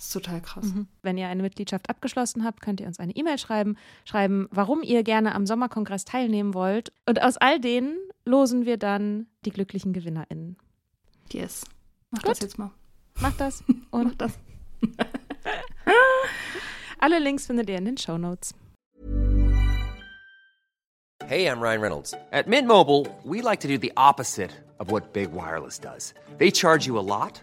Das ist total krass. Wenn ihr eine Mitgliedschaft abgeschlossen habt, könnt ihr uns eine E-Mail schreiben, schreiben, warum ihr gerne am Sommerkongress teilnehmen wollt. Und aus all denen losen wir dann die glücklichen GewinnerInnen. Yes. Mach Gut. das jetzt mal. Macht das Mach und das. alle Links findet ihr in den Show Notes. Hey, I'm Ryan Reynolds. At Mint Mobile, we like to do the opposite of what Big Wireless does. They charge you a lot,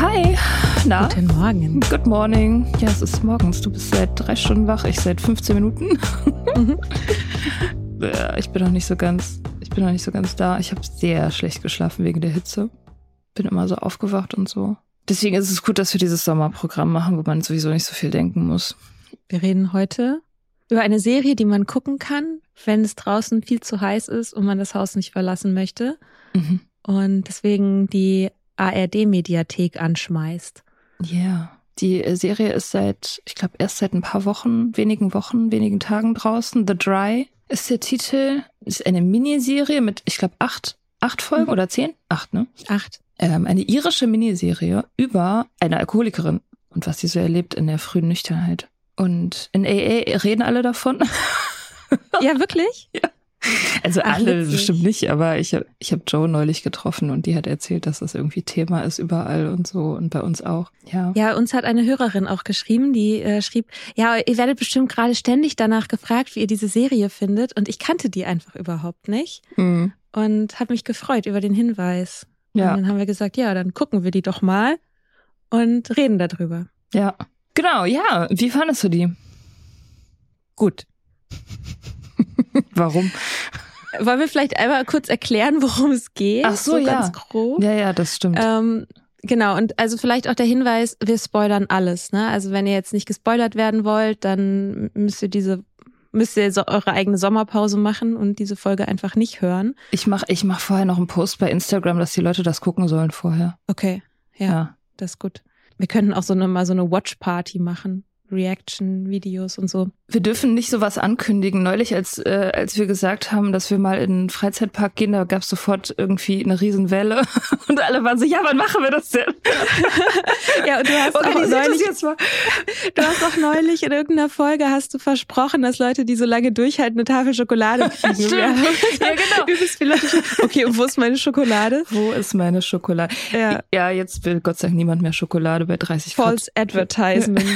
Hi! Na? guten Morgen. Good morning. Ja, es ist morgens. Du bist seit drei Stunden wach, ich seit 15 Minuten. Ja, ich bin noch nicht so ganz, ich bin noch nicht so ganz da. Ich habe sehr schlecht geschlafen wegen der Hitze. Bin immer so aufgewacht und so. Deswegen ist es gut, dass wir dieses Sommerprogramm machen, wo man sowieso nicht so viel denken muss. Wir reden heute über eine Serie, die man gucken kann, wenn es draußen viel zu heiß ist und man das Haus nicht verlassen möchte. Mhm. Und deswegen die ARD-Mediathek anschmeißt. Ja. Die äh, Serie ist seit, ich glaube, erst seit ein paar Wochen, wenigen Wochen, wenigen Tagen draußen. The Dry ist der Titel. Ist eine Miniserie mit, ich glaube, acht, acht Folgen Mhm. oder zehn? Acht, ne? Acht. ähm, eine irische Miniserie über eine Alkoholikerin und was sie so erlebt in der frühen Nüchternheit. Und in AA reden alle davon. Ja, wirklich? Also Ach, alle witzig. bestimmt nicht, aber ich habe ich hab Joe neulich getroffen und die hat erzählt, dass das irgendwie Thema ist überall und so und bei uns auch. Ja. Ja, uns hat eine Hörerin auch geschrieben, die äh, schrieb, ja, ihr werdet bestimmt gerade ständig danach gefragt, wie ihr diese Serie findet. Und ich kannte die einfach überhaupt nicht Mhm. und habe mich gefreut über den Hinweis. Ja. Und dann haben wir gesagt, ja, dann gucken wir die doch mal und reden darüber. Ja. Genau, ja. Wie fandest du die? Gut. Warum? Wollen wir vielleicht einmal kurz erklären, worum es geht? Ach so, ja. ganz grob. Ja, ja, das stimmt. Ähm, Genau, und also vielleicht auch der Hinweis, wir spoilern alles. Ne? Also wenn ihr jetzt nicht gespoilert werden wollt, dann müsst ihr diese müsst ihr so eure eigene Sommerpause machen und diese Folge einfach nicht hören. Ich mache ich mach vorher noch einen Post bei Instagram, dass die Leute das gucken sollen vorher. Okay, ja, Ja. das ist gut. Wir könnten auch so eine, mal so eine Watch-Party machen. Reaction-Videos und so. Wir dürfen nicht sowas ankündigen. Neulich, als, äh, als wir gesagt haben, dass wir mal in einen Freizeitpark gehen, da gab es sofort irgendwie eine Riesenwelle. Und alle waren so, ja, wann machen wir das denn? Ja, und du hast auch Organisiert das neulich, jetzt mal. du hast auch neulich in irgendeiner Folge hast du versprochen, dass Leute, die so lange durchhalten, eine Tafel Schokolade kriegen. Stimmt. Ja, genau. Übelst viele Leute. Okay, und wo ist meine Schokolade? Wo ist meine Schokolade? Ja. Ja, jetzt will Gott sei Dank niemand mehr Schokolade bei 30 Grad. False Advertisement.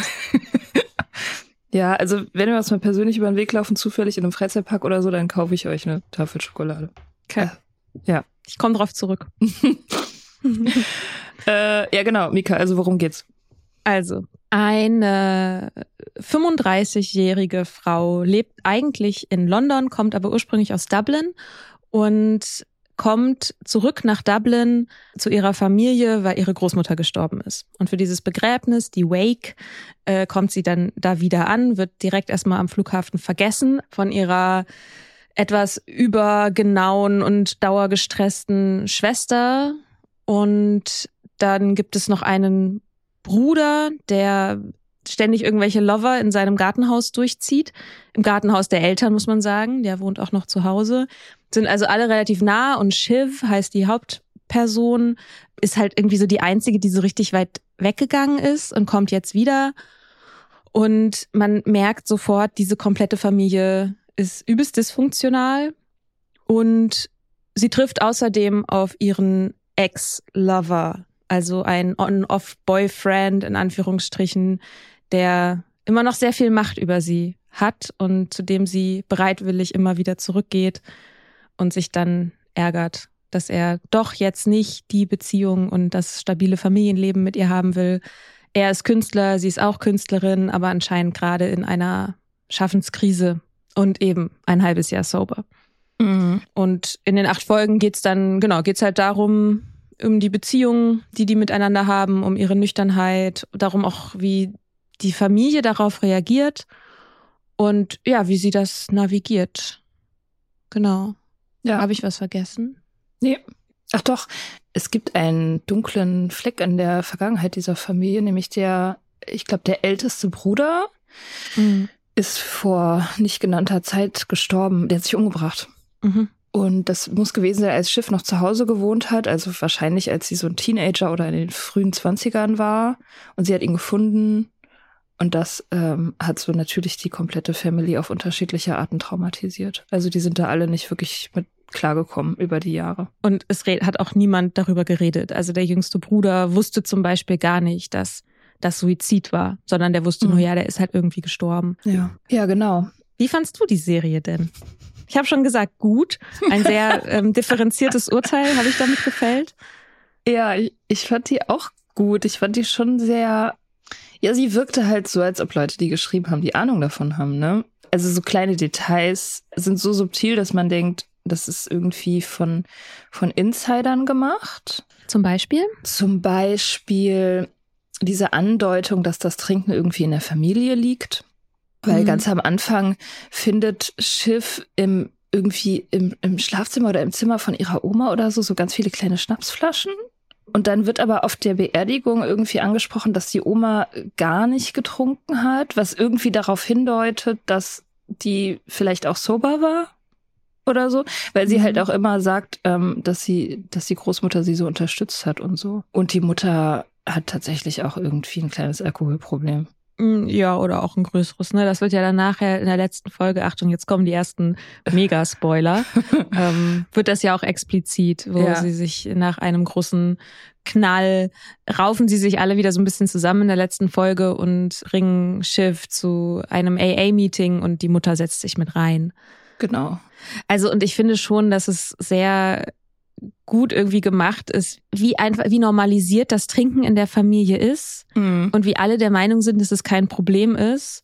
Ja, also wenn wir uns mal persönlich über den Weg laufen, zufällig in einem Freizeitpark oder so, dann kaufe ich euch eine Tafel Schokolade. Okay. Ja. Ich komme drauf zurück. Äh, ja, genau, Mika, also worum geht's? Also, eine 35-jährige Frau lebt eigentlich in London, kommt aber ursprünglich aus Dublin und kommt zurück nach Dublin zu ihrer Familie, weil ihre Großmutter gestorben ist. Und für dieses Begräbnis, die Wake, äh, kommt sie dann da wieder an, wird direkt erstmal am Flughafen vergessen von ihrer etwas übergenauen und dauergestressten Schwester. Und dann gibt es noch einen Bruder, der ständig irgendwelche Lover in seinem Gartenhaus durchzieht. Im Gartenhaus der Eltern, muss man sagen. Der wohnt auch noch zu Hause. Sind also alle relativ nah und Shiv heißt die Hauptperson, ist halt irgendwie so die einzige, die so richtig weit weggegangen ist und kommt jetzt wieder. Und man merkt sofort, diese komplette Familie ist übelst dysfunktional. Und sie trifft außerdem auf ihren Ex-Lover, also ein On-Off-Boyfriend in Anführungsstrichen, der immer noch sehr viel Macht über sie hat und zu dem sie bereitwillig immer wieder zurückgeht und sich dann ärgert, dass er doch jetzt nicht die Beziehung und das stabile Familienleben mit ihr haben will. Er ist Künstler, sie ist auch Künstlerin, aber anscheinend gerade in einer Schaffenskrise und eben ein halbes Jahr sober. Mhm. Und in den acht Folgen geht's dann, genau, geht's halt darum, um die Beziehungen, die die miteinander haben, um ihre Nüchternheit, darum auch, wie die Familie darauf reagiert und ja, wie sie das navigiert. Genau. Ja. Habe ich was vergessen? Nee. Ach doch, es gibt einen dunklen Fleck in der Vergangenheit dieser Familie, nämlich der, ich glaube, der älteste Bruder ist vor nicht genannter Zeit gestorben. Der hat sich umgebracht. Mhm. Und das muss gewesen sein, als Schiff noch zu Hause gewohnt hat, also wahrscheinlich als sie so ein Teenager oder in den frühen Zwanzigern war. Und sie hat ihn gefunden. Und das ähm, hat so natürlich die komplette Family auf unterschiedliche Arten traumatisiert. Also die sind da alle nicht wirklich mit klargekommen über die Jahre. Und es hat auch niemand darüber geredet. Also der jüngste Bruder wusste zum Beispiel gar nicht, dass das Suizid war, sondern der wusste nur, Mhm. ja, der ist halt irgendwie gestorben. Ja. Ja, genau. Wie fandst du die Serie denn? Ich habe schon gesagt, gut. Ein sehr ähm, differenziertes Urteil habe ich damit gefällt. Ja, ich, ich fand die auch gut. Ich fand die schon sehr. Ja, sie wirkte halt so, als ob Leute, die geschrieben haben, die Ahnung davon haben, ne? Also so kleine Details sind so subtil, dass man denkt, das ist irgendwie von, von Insidern gemacht. Zum Beispiel? Zum Beispiel diese Andeutung, dass das Trinken irgendwie in der Familie liegt. Weil Mhm. ganz am Anfang findet Schiff im irgendwie im, im Schlafzimmer oder im Zimmer von ihrer Oma oder so so ganz viele kleine Schnapsflaschen. Und dann wird aber auf der Beerdigung irgendwie angesprochen, dass die Oma gar nicht getrunken hat, was irgendwie darauf hindeutet, dass die vielleicht auch sober war oder so, weil sie Mhm. halt auch immer sagt, ähm, dass sie, dass die Großmutter sie so unterstützt hat und so. Und die Mutter hat tatsächlich auch irgendwie ein kleines Alkoholproblem. Mm, Ja, oder auch ein größeres. Ne? Das wird ja dann nachher in der letzten Folge, Achtung, jetzt kommen die ersten Mega-Spoiler, ähm, wird das ja auch explizit, wo Ja. sie sich nach einem großen Knall raufen sie sich alle wieder so ein bisschen zusammen in der letzten Folge und bringen Schiff zu einem AA-Meeting und die Mutter setzt sich mit rein. Genau. Also, und ich finde schon, dass es sehr gut irgendwie gemacht ist, wie einfach, wie normalisiert das Trinken in der Familie ist Mhm. und wie alle der Meinung sind, dass es kein Problem ist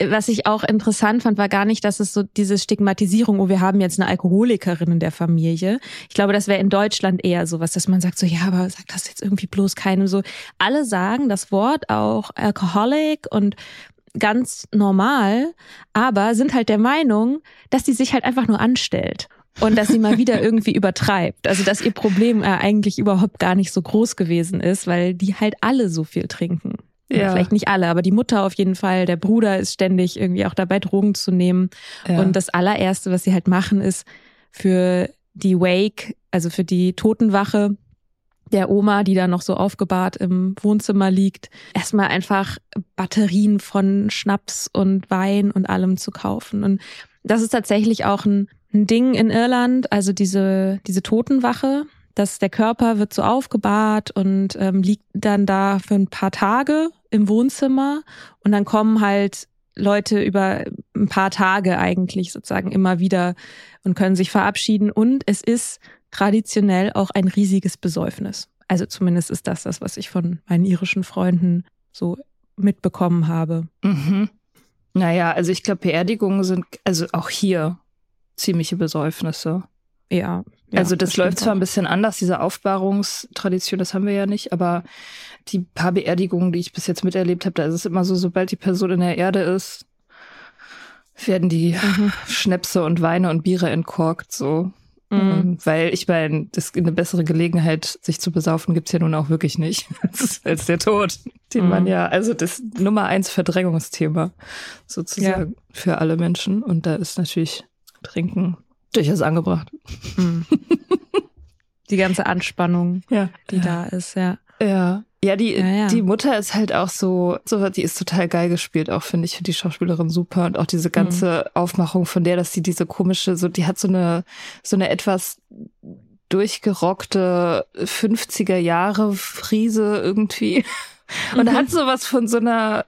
was ich auch interessant fand, war gar nicht, dass es so diese Stigmatisierung, oh, wir haben jetzt eine Alkoholikerin in der Familie. Ich glaube, das wäre in Deutschland eher sowas, dass man sagt so, ja, aber sag das jetzt irgendwie bloß keinem so. Alle sagen das Wort auch Alcoholic und ganz normal, aber sind halt der Meinung, dass die sich halt einfach nur anstellt und dass sie mal wieder irgendwie übertreibt. Also dass ihr Problem äh, eigentlich überhaupt gar nicht so groß gewesen ist, weil die halt alle so viel trinken. Ja. Vielleicht nicht alle, aber die Mutter auf jeden Fall. Der Bruder ist ständig irgendwie auch dabei, Drogen zu nehmen. Ja. Und das allererste, was sie halt machen, ist für die Wake, also für die Totenwache der Oma, die da noch so aufgebahrt im Wohnzimmer liegt, erstmal einfach Batterien von Schnaps und Wein und allem zu kaufen. Und das ist tatsächlich auch ein, ein Ding in Irland, also diese, diese Totenwache, dass der Körper wird so aufgebahrt und ähm, liegt dann da für ein paar Tage im Wohnzimmer und dann kommen halt Leute über ein paar Tage eigentlich sozusagen immer wieder und können sich verabschieden und es ist traditionell auch ein riesiges Besäufnis. Also zumindest ist das das, was ich von meinen irischen Freunden so mitbekommen habe. Mhm. Naja, also ich glaube, Beerdigungen sind also auch hier ziemliche Besäufnisse. Ja. ja also das, das läuft zwar auch. ein bisschen anders, diese Aufbahrungstradition, das haben wir ja nicht, aber die paar Beerdigungen, die ich bis jetzt miterlebt habe, da ist es immer so, sobald die Person in der Erde ist, werden die mhm. Schnäpse und Weine und Biere entkorkt, so. Mhm. Ähm, weil ich meine, das eine bessere Gelegenheit, sich zu besaufen, gibt's ja nun auch wirklich nicht. als der Tod, den mhm. man ja, also das Nummer eins Verdrängungsthema sozusagen ja. für alle Menschen. Und da ist natürlich Trinken durchaus angebracht. Mhm. Die ganze Anspannung, ja. die ja. da ist, ja. Ja. Ja, die, ja, ja. die Mutter ist halt auch so, so, die ist total geil gespielt, auch finde ich, für die Schauspielerin super und auch diese ganze mhm. Aufmachung von der, dass sie diese komische, so, die hat so eine, so eine etwas durchgerockte 50er Jahre Friese irgendwie und mhm. hat sowas von so einer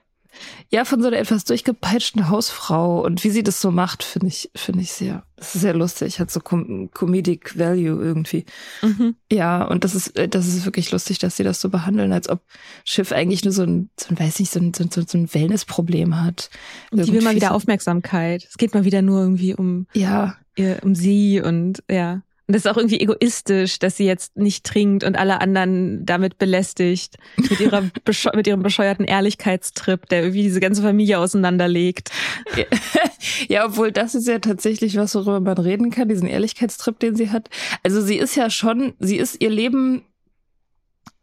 ja, von so einer etwas durchgepeitschten Hausfrau und wie sie das so macht, finde ich, finde ich sehr, das ist sehr lustig, hat so Com Comedic Value irgendwie. Mhm. Ja, und das ist, äh, das ist wirklich lustig, dass sie das so behandeln, als ob Schiff eigentlich nur so ein, so ein weiß nicht, so ein, so, so ein Wellness-Problem hat. Und die will mal wieder Aufmerksamkeit. Es geht mal wieder nur irgendwie um, ja. Ihr, um sie und, ja. Und das ist auch irgendwie egoistisch, dass sie jetzt nicht trinkt und alle anderen damit belästigt. Mit, ihrer mit ihrem bescheuerten Ehrlichkeitstrip, der irgendwie diese ganze Familie auseinanderlegt. Ja, obwohl das ist ja tatsächlich was, worüber man reden kann, diesen Ehrlichkeitstrip, den sie hat. Also sie ist ja schon, sie ist ihr Leben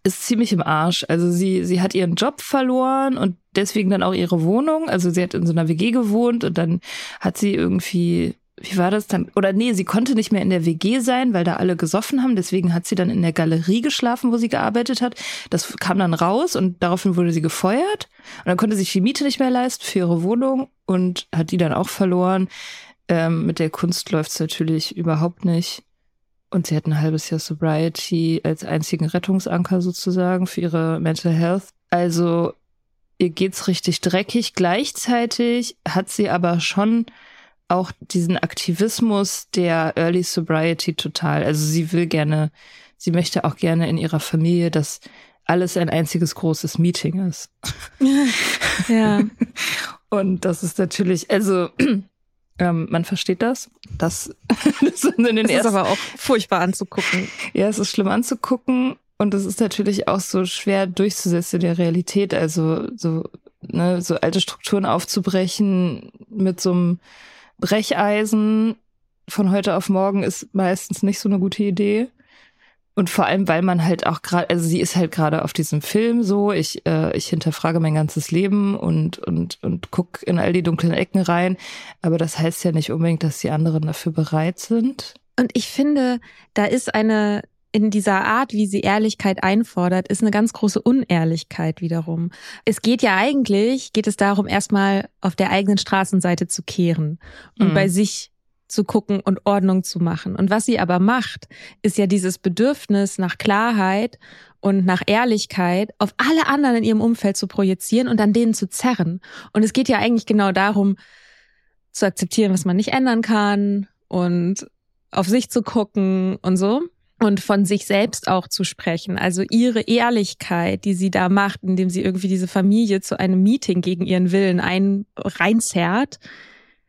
ist ziemlich im Arsch. Also sie, sie hat ihren Job verloren und deswegen dann auch ihre Wohnung. Also sie hat in so einer WG gewohnt und dann hat sie irgendwie wie war das dann? Oder nee, sie konnte nicht mehr in der WG sein, weil da alle gesoffen haben. Deswegen hat sie dann in der Galerie geschlafen, wo sie gearbeitet hat. Das kam dann raus und daraufhin wurde sie gefeuert. Und dann konnte sich die Miete nicht mehr leisten für ihre Wohnung und hat die dann auch verloren. Ähm, mit der Kunst läuft's natürlich überhaupt nicht. Und sie hat ein halbes Jahr Sobriety als einzigen Rettungsanker sozusagen für ihre Mental Health. Also ihr geht's richtig dreckig. Gleichzeitig hat sie aber schon auch diesen Aktivismus der Early Sobriety total. Also sie will gerne, sie möchte auch gerne in ihrer Familie, dass alles ein einziges großes Meeting ist. Ja. Und das ist natürlich, also ähm, man versteht das. Das, das, in den das ist aber auch furchtbar anzugucken. Ja, es ist schlimm anzugucken. Und es ist natürlich auch so schwer durchzusetzen in der Realität. Also so, ne, so alte Strukturen aufzubrechen mit so einem Brecheisen von heute auf morgen ist meistens nicht so eine gute Idee. Und vor allem, weil man halt auch gerade, also sie ist halt gerade auf diesem Film so, ich, äh, ich hinterfrage mein ganzes Leben und, und, und guck in all die dunklen Ecken rein. Aber das heißt ja nicht unbedingt, dass die anderen dafür bereit sind. Und ich finde, da ist eine, in dieser Art, wie sie Ehrlichkeit einfordert, ist eine ganz große Unehrlichkeit wiederum. Es geht ja eigentlich, geht es darum, erstmal auf der eigenen Straßenseite zu kehren und mhm. bei sich zu gucken und Ordnung zu machen. Und was sie aber macht, ist ja dieses Bedürfnis nach Klarheit und nach Ehrlichkeit auf alle anderen in ihrem Umfeld zu projizieren und an denen zu zerren. Und es geht ja eigentlich genau darum, zu akzeptieren, was man nicht ändern kann und auf sich zu gucken und so. Und von sich selbst auch zu sprechen. Also ihre Ehrlichkeit, die sie da macht, indem sie irgendwie diese Familie zu einem Meeting gegen ihren Willen ein reinzerrt,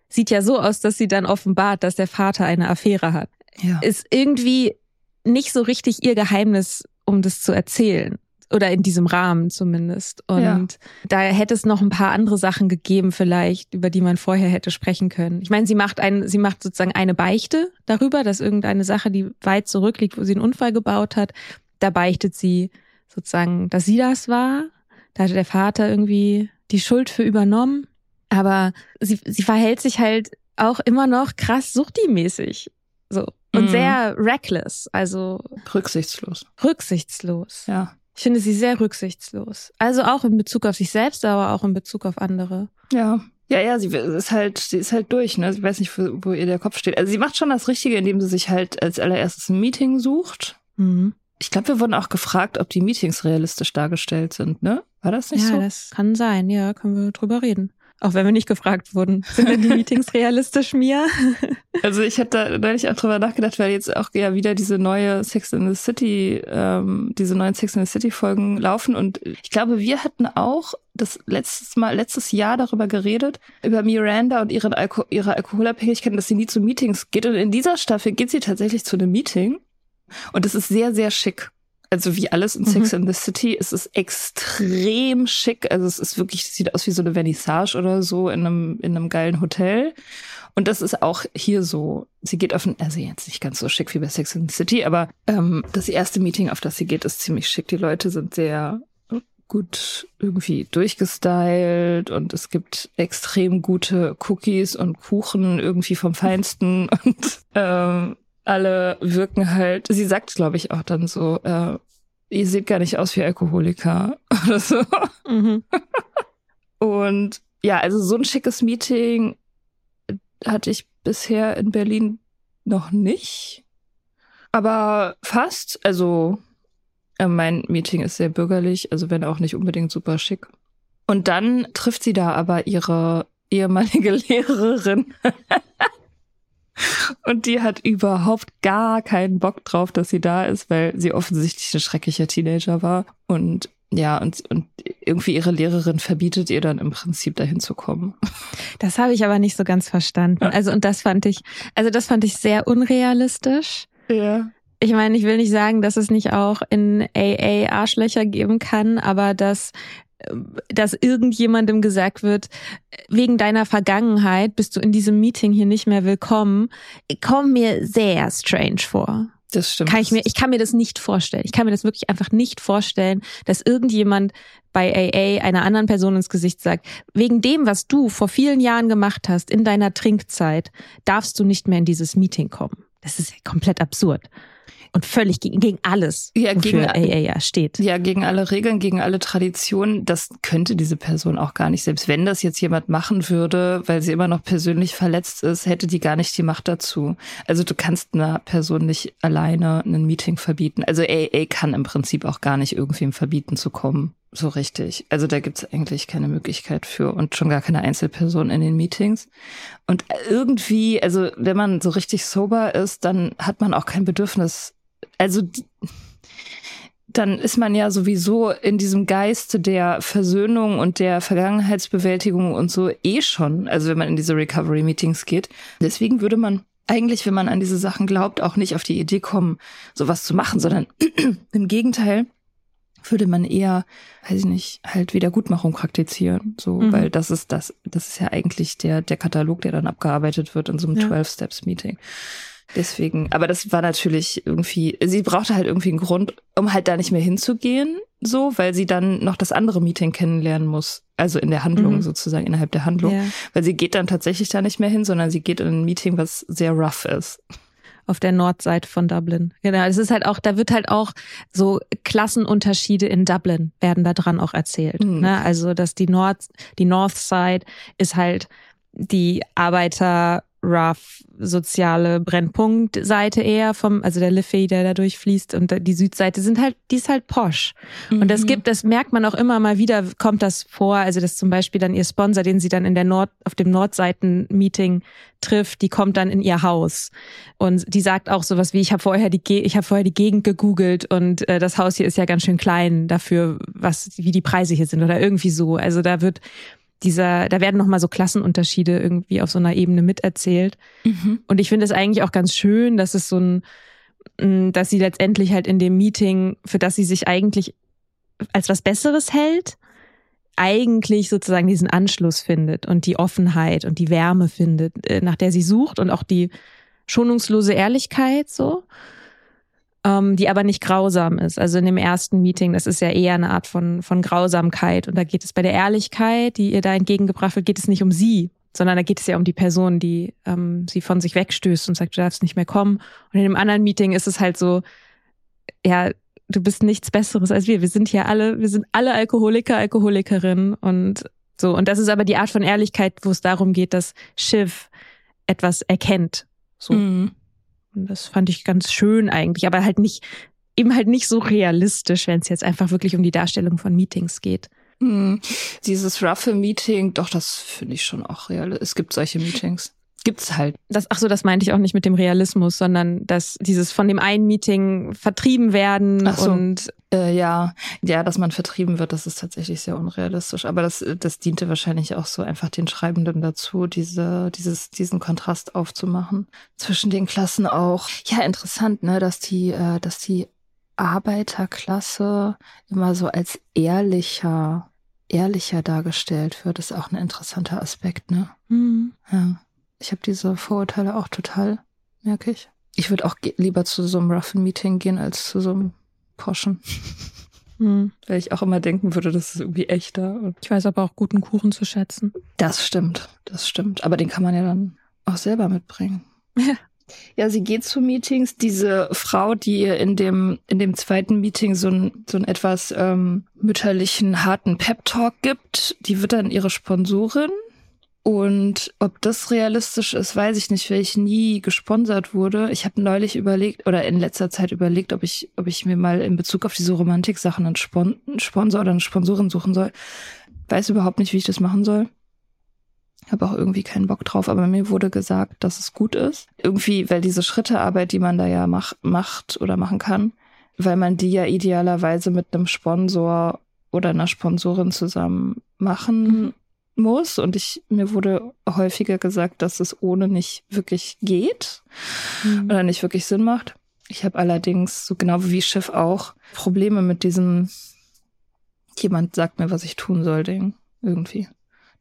sieht ja so aus, dass sie dann offenbart, dass der Vater eine Affäre hat. Ja. Ist irgendwie nicht so richtig ihr Geheimnis, um das zu erzählen. Oder in diesem Rahmen zumindest. Und Ja. da hätte es noch ein paar andere Sachen gegeben, vielleicht, über die man vorher hätte sprechen können. Ich meine, sie macht ein, sie macht sozusagen eine Beichte darüber, dass irgendeine Sache, die weit zurückliegt, wo sie einen Unfall gebaut hat, da beichtet sie sozusagen, dass sie das war. Da hatte der Vater irgendwie die Schuld für übernommen. Aber sie, sie verhält sich halt auch immer noch krass suchti-mäßig. So. Und Mhm. sehr reckless, also Rücksichtslos. rücksichtslos. Ja. Ich finde sie sehr rücksichtslos. Also auch in Bezug auf sich selbst, aber auch in Bezug auf andere. Ja. Ja, ja, sie ist halt, sie ist halt durch, ne? Sie weiß nicht, wo, ihr der Kopf steht. Also sie macht schon das Richtige, indem sie sich halt als allererstes ein Meeting sucht. Mhm. Ich glaube, wir wurden auch gefragt, ob die Meetings realistisch dargestellt sind, ne? War das nicht Ja, so? das kann sein. Ja, können wir drüber reden. Auch wenn wir nicht gefragt wurden. Sind denn die Meetings realistisch, Mia? Also ich hätte da neulich auch drüber nachgedacht, weil jetzt auch ja wieder diese neue Sex in the City, ähm, diese neuen Sex in the City Folgen laufen und ich glaube, wir hatten auch das letztes Mal, letztes Jahr darüber geredet, über Miranda und ihren Alko ihre Alkoholabhängigkeit, dass sie nie zu Meetings geht und in dieser Staffel geht sie tatsächlich zu einem Meeting und es ist sehr, sehr schick. Also wie alles in Sex in the City, es ist extrem schick. Also es ist wirklich, es sieht aus wie so eine Vernissage oder so in einem, in einem geilen Hotel. Und das ist auch hier so. Sie geht auf ein, also jetzt nicht ganz so schick wie bei Sex in the City, aber ähm, das erste Meeting, auf das sie geht, ist ziemlich schick. Die Leute sind sehr gut irgendwie durchgestylt und es gibt extrem gute Cookies und Kuchen irgendwie vom Feinsten und ähm, alle wirken halt, sie sagt, glaube ich, auch dann so, äh, ihr seht gar nicht aus wie Alkoholiker oder so. Mhm. Und ja, also so ein schickes Meeting hatte ich bisher in Berlin noch nicht. Aber fast. Also äh, mein Meeting ist sehr bürgerlich, also wenn auch nicht unbedingt super schick. Und dann trifft sie da aber ihre ehemalige Lehrerin. Und die hat überhaupt gar keinen Bock drauf, dass sie da ist, weil sie offensichtlich ein schrecklicher Teenager war. Und ja, und, und irgendwie ihre Lehrerin verbietet ihr dann im Prinzip dahin zu kommen. Das habe ich aber nicht so ganz verstanden. Also, und das fand ich, also das fand ich sehr unrealistisch. Ja. Ich meine, ich will nicht sagen, dass es nicht auch in AA Arschlöcher geben kann, aber dass dass irgendjemandem gesagt wird, wegen deiner Vergangenheit bist du in diesem Meeting hier nicht mehr willkommen, kommt mir sehr strange vor. Das stimmt. Kann ich mir, ich kann mir das nicht vorstellen. Ich kann mir das wirklich einfach nicht vorstellen, dass irgendjemand bei AA einer anderen Person ins Gesicht sagt, wegen dem, was du vor vielen Jahren gemacht hast in deiner Trinkzeit, darfst du nicht mehr in dieses Meeting kommen. Das ist ja komplett absurd. Und völlig gegen, gegen alles, Ja, gegen- AA ja steht. Ja, gegen alle Regeln, gegen alle Traditionen, das könnte diese Person auch gar nicht. Selbst wenn das jetzt jemand machen würde, weil sie immer noch persönlich verletzt ist, hätte die gar nicht die Macht dazu. Also du kannst einer Person nicht alleine ein Meeting verbieten. Also AA kann im Prinzip auch gar nicht irgendwem verbieten zu kommen. So richtig. Also da gibt's eigentlich keine Möglichkeit für und schon gar keine Einzelperson in den Meetings. Und irgendwie, also wenn man so richtig sober ist, dann hat man auch kein Bedürfnis. Also dann ist man ja sowieso in diesem Geiste der Versöhnung und der Vergangenheitsbewältigung und so eh schon, also wenn man in diese Recovery-Meetings geht. Deswegen würde man eigentlich, wenn man an diese Sachen glaubt, auch nicht auf die Idee kommen, sowas zu machen, sondern im Gegenteil würde man eher, weiß ich nicht, halt Wiedergutmachung praktizieren, so, Mhm. weil das ist das, das ist ja eigentlich der, der Katalog, der dann abgearbeitet wird in so einem Ja. 12-Steps-Meeting. Deswegen, aber das war natürlich irgendwie, sie brauchte halt irgendwie einen Grund, um halt da nicht mehr hinzugehen, so, weil sie dann noch das andere Meeting kennenlernen muss. Also in der Handlung Mhm. sozusagen, innerhalb der Handlung. Ja. Weil sie geht dann tatsächlich da nicht mehr hin, sondern sie geht in ein Meeting, was sehr rough ist. auf der Nordseite von Dublin. Genau, es ist halt auch, da wird halt auch so Klassenunterschiede in Dublin werden da dran auch erzählt. Mhm. Ne? Also, dass die Nord, die North Side ist halt die Arbeiter rough, soziale Brennpunktseite eher vom, also der Liffey, der da durchfließt und die Südseite sind halt, die ist halt posch. Mhm. Und das gibt, das merkt man auch immer mal wieder, kommt das vor, also dass zum Beispiel dann ihr Sponsor, den sie dann in der Nord, auf dem Nordseiten-Meeting trifft, die kommt dann in ihr Haus und die sagt auch sowas wie, ich habe vorher die, ich habe vorher die Gegend gegoogelt und äh, das Haus hier ist ja ganz schön klein dafür, was, wie die Preise hier sind oder irgendwie so. Also da wird, dieser, da werden nochmal so Klassenunterschiede irgendwie auf so einer Ebene miterzählt. Mhm. Und ich finde es eigentlich auch ganz schön, dass es so ein, mm, dass sie letztendlich halt in dem Meeting, für das sie sich eigentlich als was Besseres hält, eigentlich sozusagen diesen Anschluss findet und die Offenheit und die Wärme findet, äh, nach der sie sucht und auch die schonungslose Ehrlichkeit so ähm, die aber nicht grausam ist. Also in dem ersten Meeting, das ist ja eher eine Art von, von Grausamkeit. Und da geht es bei der Ehrlichkeit, die ihr da entgegengebracht wird, geht es nicht um sie, sondern da geht es ja um die Person, die ähm, sie von sich wegstößt und sagt, du darfst nicht mehr kommen. Und in dem anderen Meeting ist es halt so, ja, du bist nichts Besseres als wir. Wir sind hier alle, wir sind alle Alkoholiker, Alkoholikerinnen und so. Und das ist aber die Art von Ehrlichkeit, wo es darum geht, dass Schiff etwas erkennt. So. Mhm. Und das fand ich ganz schön eigentlich, aber halt nicht, eben halt nicht so realistisch, wenn es jetzt einfach wirklich um die Darstellung von Meetings geht. Hm. Dieses roughe Meeting, doch, das finde ich schon auch real. Es gibt solche Meetings gibt's halt. Das, ach so, das meinte ich auch nicht mit dem Realismus, sondern dass dieses von dem einen Meeting vertrieben werden so. und äh, ja, ja, dass man vertrieben wird, das ist tatsächlich sehr unrealistisch. Aber das, das diente wahrscheinlich auch so einfach den Schreibenden dazu, diese, dieses, diesen Kontrast aufzumachen zwischen den Klassen auch. Ja, interessant, ne, dass die, äh, dass die Arbeiterklasse immer so als ehrlicher, ehrlicher dargestellt wird, ist auch ein interessanter Aspekt, ne? Mhm. Ja. Ich habe diese Vorurteile auch total, merke ich. Ich würde auch lieber zu so einem Ruffin-Meeting gehen als zu so einem Poschen. Hm. Weil ich auch immer denken würde, das ist irgendwie echter. ich weiß aber auch guten Kuchen zu schätzen. Das stimmt, das stimmt. Aber den kann man ja dann auch selber mitbringen. Ja. Ja, sie geht zu Meetings. Diese Frau, die ihr in dem, in dem zweiten Meeting so ein, so ein etwas ähm, mütterlichen, harten Pep-Talk gibt, die wird dann ihre Sponsorin. Und ob das realistisch ist, weiß ich nicht, weil ich nie gesponsert wurde. Ich habe neulich überlegt oder in letzter Zeit überlegt, ob ich, ob ich mir mal in Bezug auf diese Romantik-Sachen einen Spon Sponsor oder eine Sponsorin suchen soll. Weiß überhaupt nicht, wie ich das machen soll. Habe auch irgendwie keinen Bock drauf, aber mir wurde gesagt, dass es gut ist. Irgendwie, weil diese Schrittearbeit, die man da ja mach, macht oder machen kann, weil man die ja idealerweise mit einem Sponsor oder einer Sponsorin zusammen machen mhm muss. Und ich, mir wurde häufiger gesagt, dass es ohne nicht wirklich geht mhm. oder nicht wirklich Sinn macht. Ich habe allerdings, so genau wie Schiff auch, Probleme mit diesem jemand sagt mir, was ich tun soll, Ding. Irgendwie.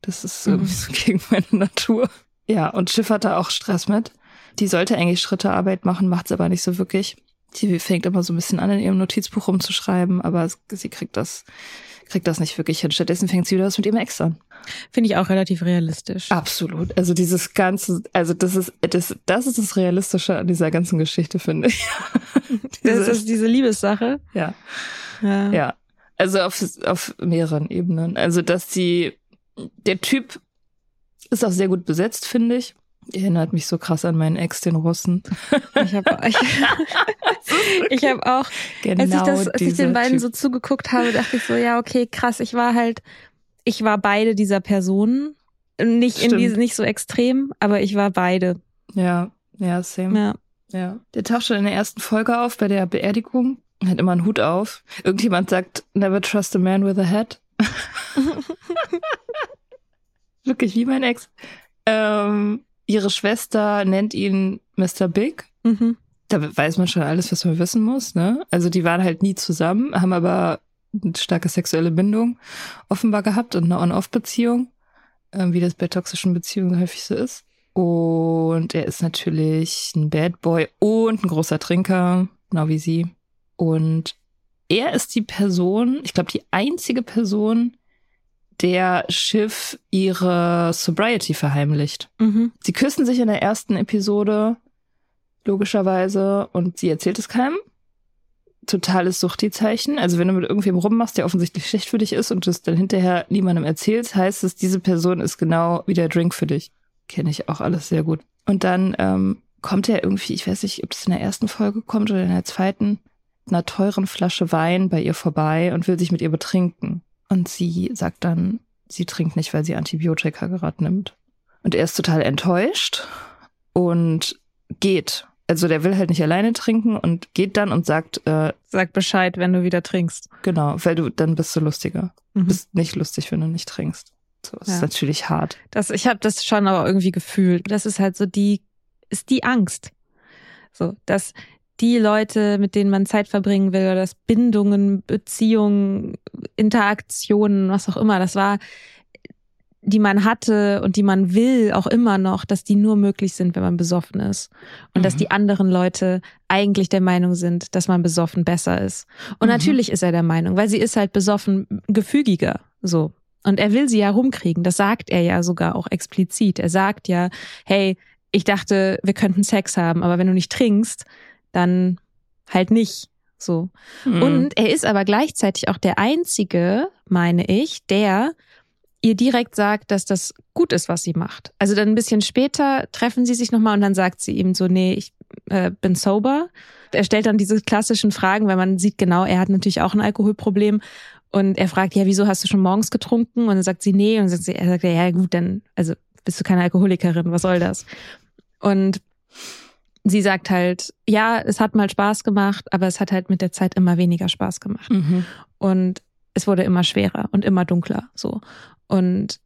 Das ist mhm. irgendwie so gegen meine Natur. Ja, und Schiff hatte auch Stress mit. Die sollte eigentlich Schrittearbeit machen, macht es aber nicht so wirklich. Sie fängt immer so ein bisschen an, in ihrem Notizbuch rumzuschreiben, aber sie kriegt das kriegt das nicht wirklich hin. Stattdessen fängt sie wieder was mit ihrem Ex an. Finde ich auch relativ realistisch. Absolut. Also dieses ganze, also das ist, das, das ist das Realistische an dieser ganzen Geschichte, finde ich. das ist diese Liebessache. Ja. Ja. ja. Also auf, auf mehreren Ebenen. Also, dass sie, der Typ ist auch sehr gut besetzt, finde ich. Erinnert mich so krass an meinen Ex, den Russen. Ich habe ich, ich hab auch, genau als ich, das, als ich den beiden typ. so zugeguckt habe, dachte ich so, ja, okay, krass, ich war halt, ich war beide dieser Personen. Nicht Stimmt. in diese, nicht so extrem, aber ich war beide. Ja, ja, same. Ja. ja. Der taucht schon in der ersten Folge auf, bei der Beerdigung. Hat immer einen Hut auf. Irgendjemand sagt, never trust a man with a hat. Wirklich wie mein Ex. Ähm, ihre Schwester nennt ihn Mr. Big. Mhm. Da weiß man schon alles, was man wissen muss. Ne? Also die waren halt nie zusammen, haben aber eine starke sexuelle Bindung offenbar gehabt und eine On-Off-Beziehung, äh, wie das bei toxischen Beziehungen häufig so ist. Und er ist natürlich ein Bad Boy und ein großer Trinker, genau wie sie. Und er ist die Person, ich glaube, die einzige Person, der Schiff ihre Sobriety verheimlicht. Mhm. Sie küssen sich in der ersten Episode, logischerweise, und sie erzählt es keinem. Totales Suchti-Zeichen. Also wenn du mit irgendwem rummachst, der offensichtlich schlecht für dich ist und du es dann hinterher niemandem erzählst, heißt es, diese Person ist genau wie der Drink für dich. Kenne ich auch alles sehr gut. Und dann ähm, kommt er irgendwie, ich weiß nicht, ob es in der ersten Folge kommt oder in der zweiten, einer teuren Flasche Wein bei ihr vorbei und will sich mit ihr betrinken. Und sie sagt dann, sie trinkt nicht, weil sie Antibiotika gerade nimmt. Und er ist total enttäuscht und geht. Also der will halt nicht alleine trinken und geht dann und sagt, äh, sag Bescheid, wenn du wieder trinkst. Genau, weil du dann bist du lustiger. Mhm. Bist nicht lustig, wenn du nicht trinkst. So, das ja. ist natürlich hart. Das, ich habe das schon aber irgendwie gefühlt. Das ist halt so die, ist die Angst. So, dass die Leute, mit denen man Zeit verbringen will, oder das Bindungen, Beziehungen, Interaktionen, was auch immer, das war, die man hatte und die man will, auch immer noch, dass die nur möglich sind, wenn man besoffen ist. Und mhm. dass die anderen Leute eigentlich der Meinung sind, dass man besoffen besser ist. Und mhm. natürlich ist er der Meinung, weil sie ist halt besoffen gefügiger, so. Und er will sie ja rumkriegen. Das sagt er ja sogar auch explizit. Er sagt ja, hey, ich dachte, wir könnten Sex haben, aber wenn du nicht trinkst, dann halt nicht. So. Mhm. Und er ist aber gleichzeitig auch der einzige, meine ich, der ihr direkt sagt, dass das gut ist, was sie macht. Also dann ein bisschen später treffen sie sich nochmal und dann sagt sie ihm so, nee, ich äh, bin sober. Er stellt dann diese klassischen Fragen, weil man sieht genau, er hat natürlich auch ein Alkoholproblem. Und er fragt, ja, wieso hast du schon morgens getrunken? Und dann sagt sie, nee. Und dann sagt sie, er sagt, ja gut, dann, also bist du keine Alkoholikerin, was soll das? Und sie sagt halt, ja, es hat mal Spaß gemacht, aber es hat halt mit der Zeit immer weniger Spaß gemacht. Mhm. Und es wurde immer schwerer und immer dunkler, so. Und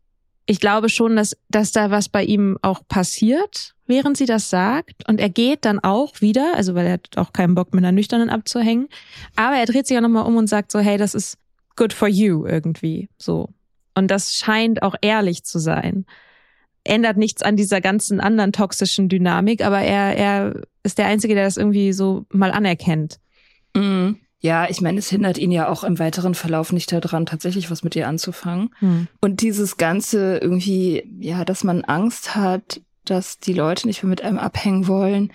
ich glaube schon, dass, dass da was bei ihm auch passiert, während sie das sagt. Und er geht dann auch wieder, also weil er hat auch keinen Bock mit einer Nüchternen abzuhängen. Aber er dreht sich auch nochmal um und sagt so, hey, das ist good for you irgendwie, so. Und das scheint auch ehrlich zu sein ändert nichts an dieser ganzen anderen toxischen Dynamik, aber er, er ist der Einzige, der das irgendwie so mal anerkennt. Mhm. Ja, ich meine, es hindert ihn ja auch im weiteren Verlauf nicht daran, tatsächlich was mit ihr anzufangen. Mhm. Und dieses Ganze irgendwie, ja, dass man Angst hat, dass die Leute nicht mehr mit einem abhängen wollen,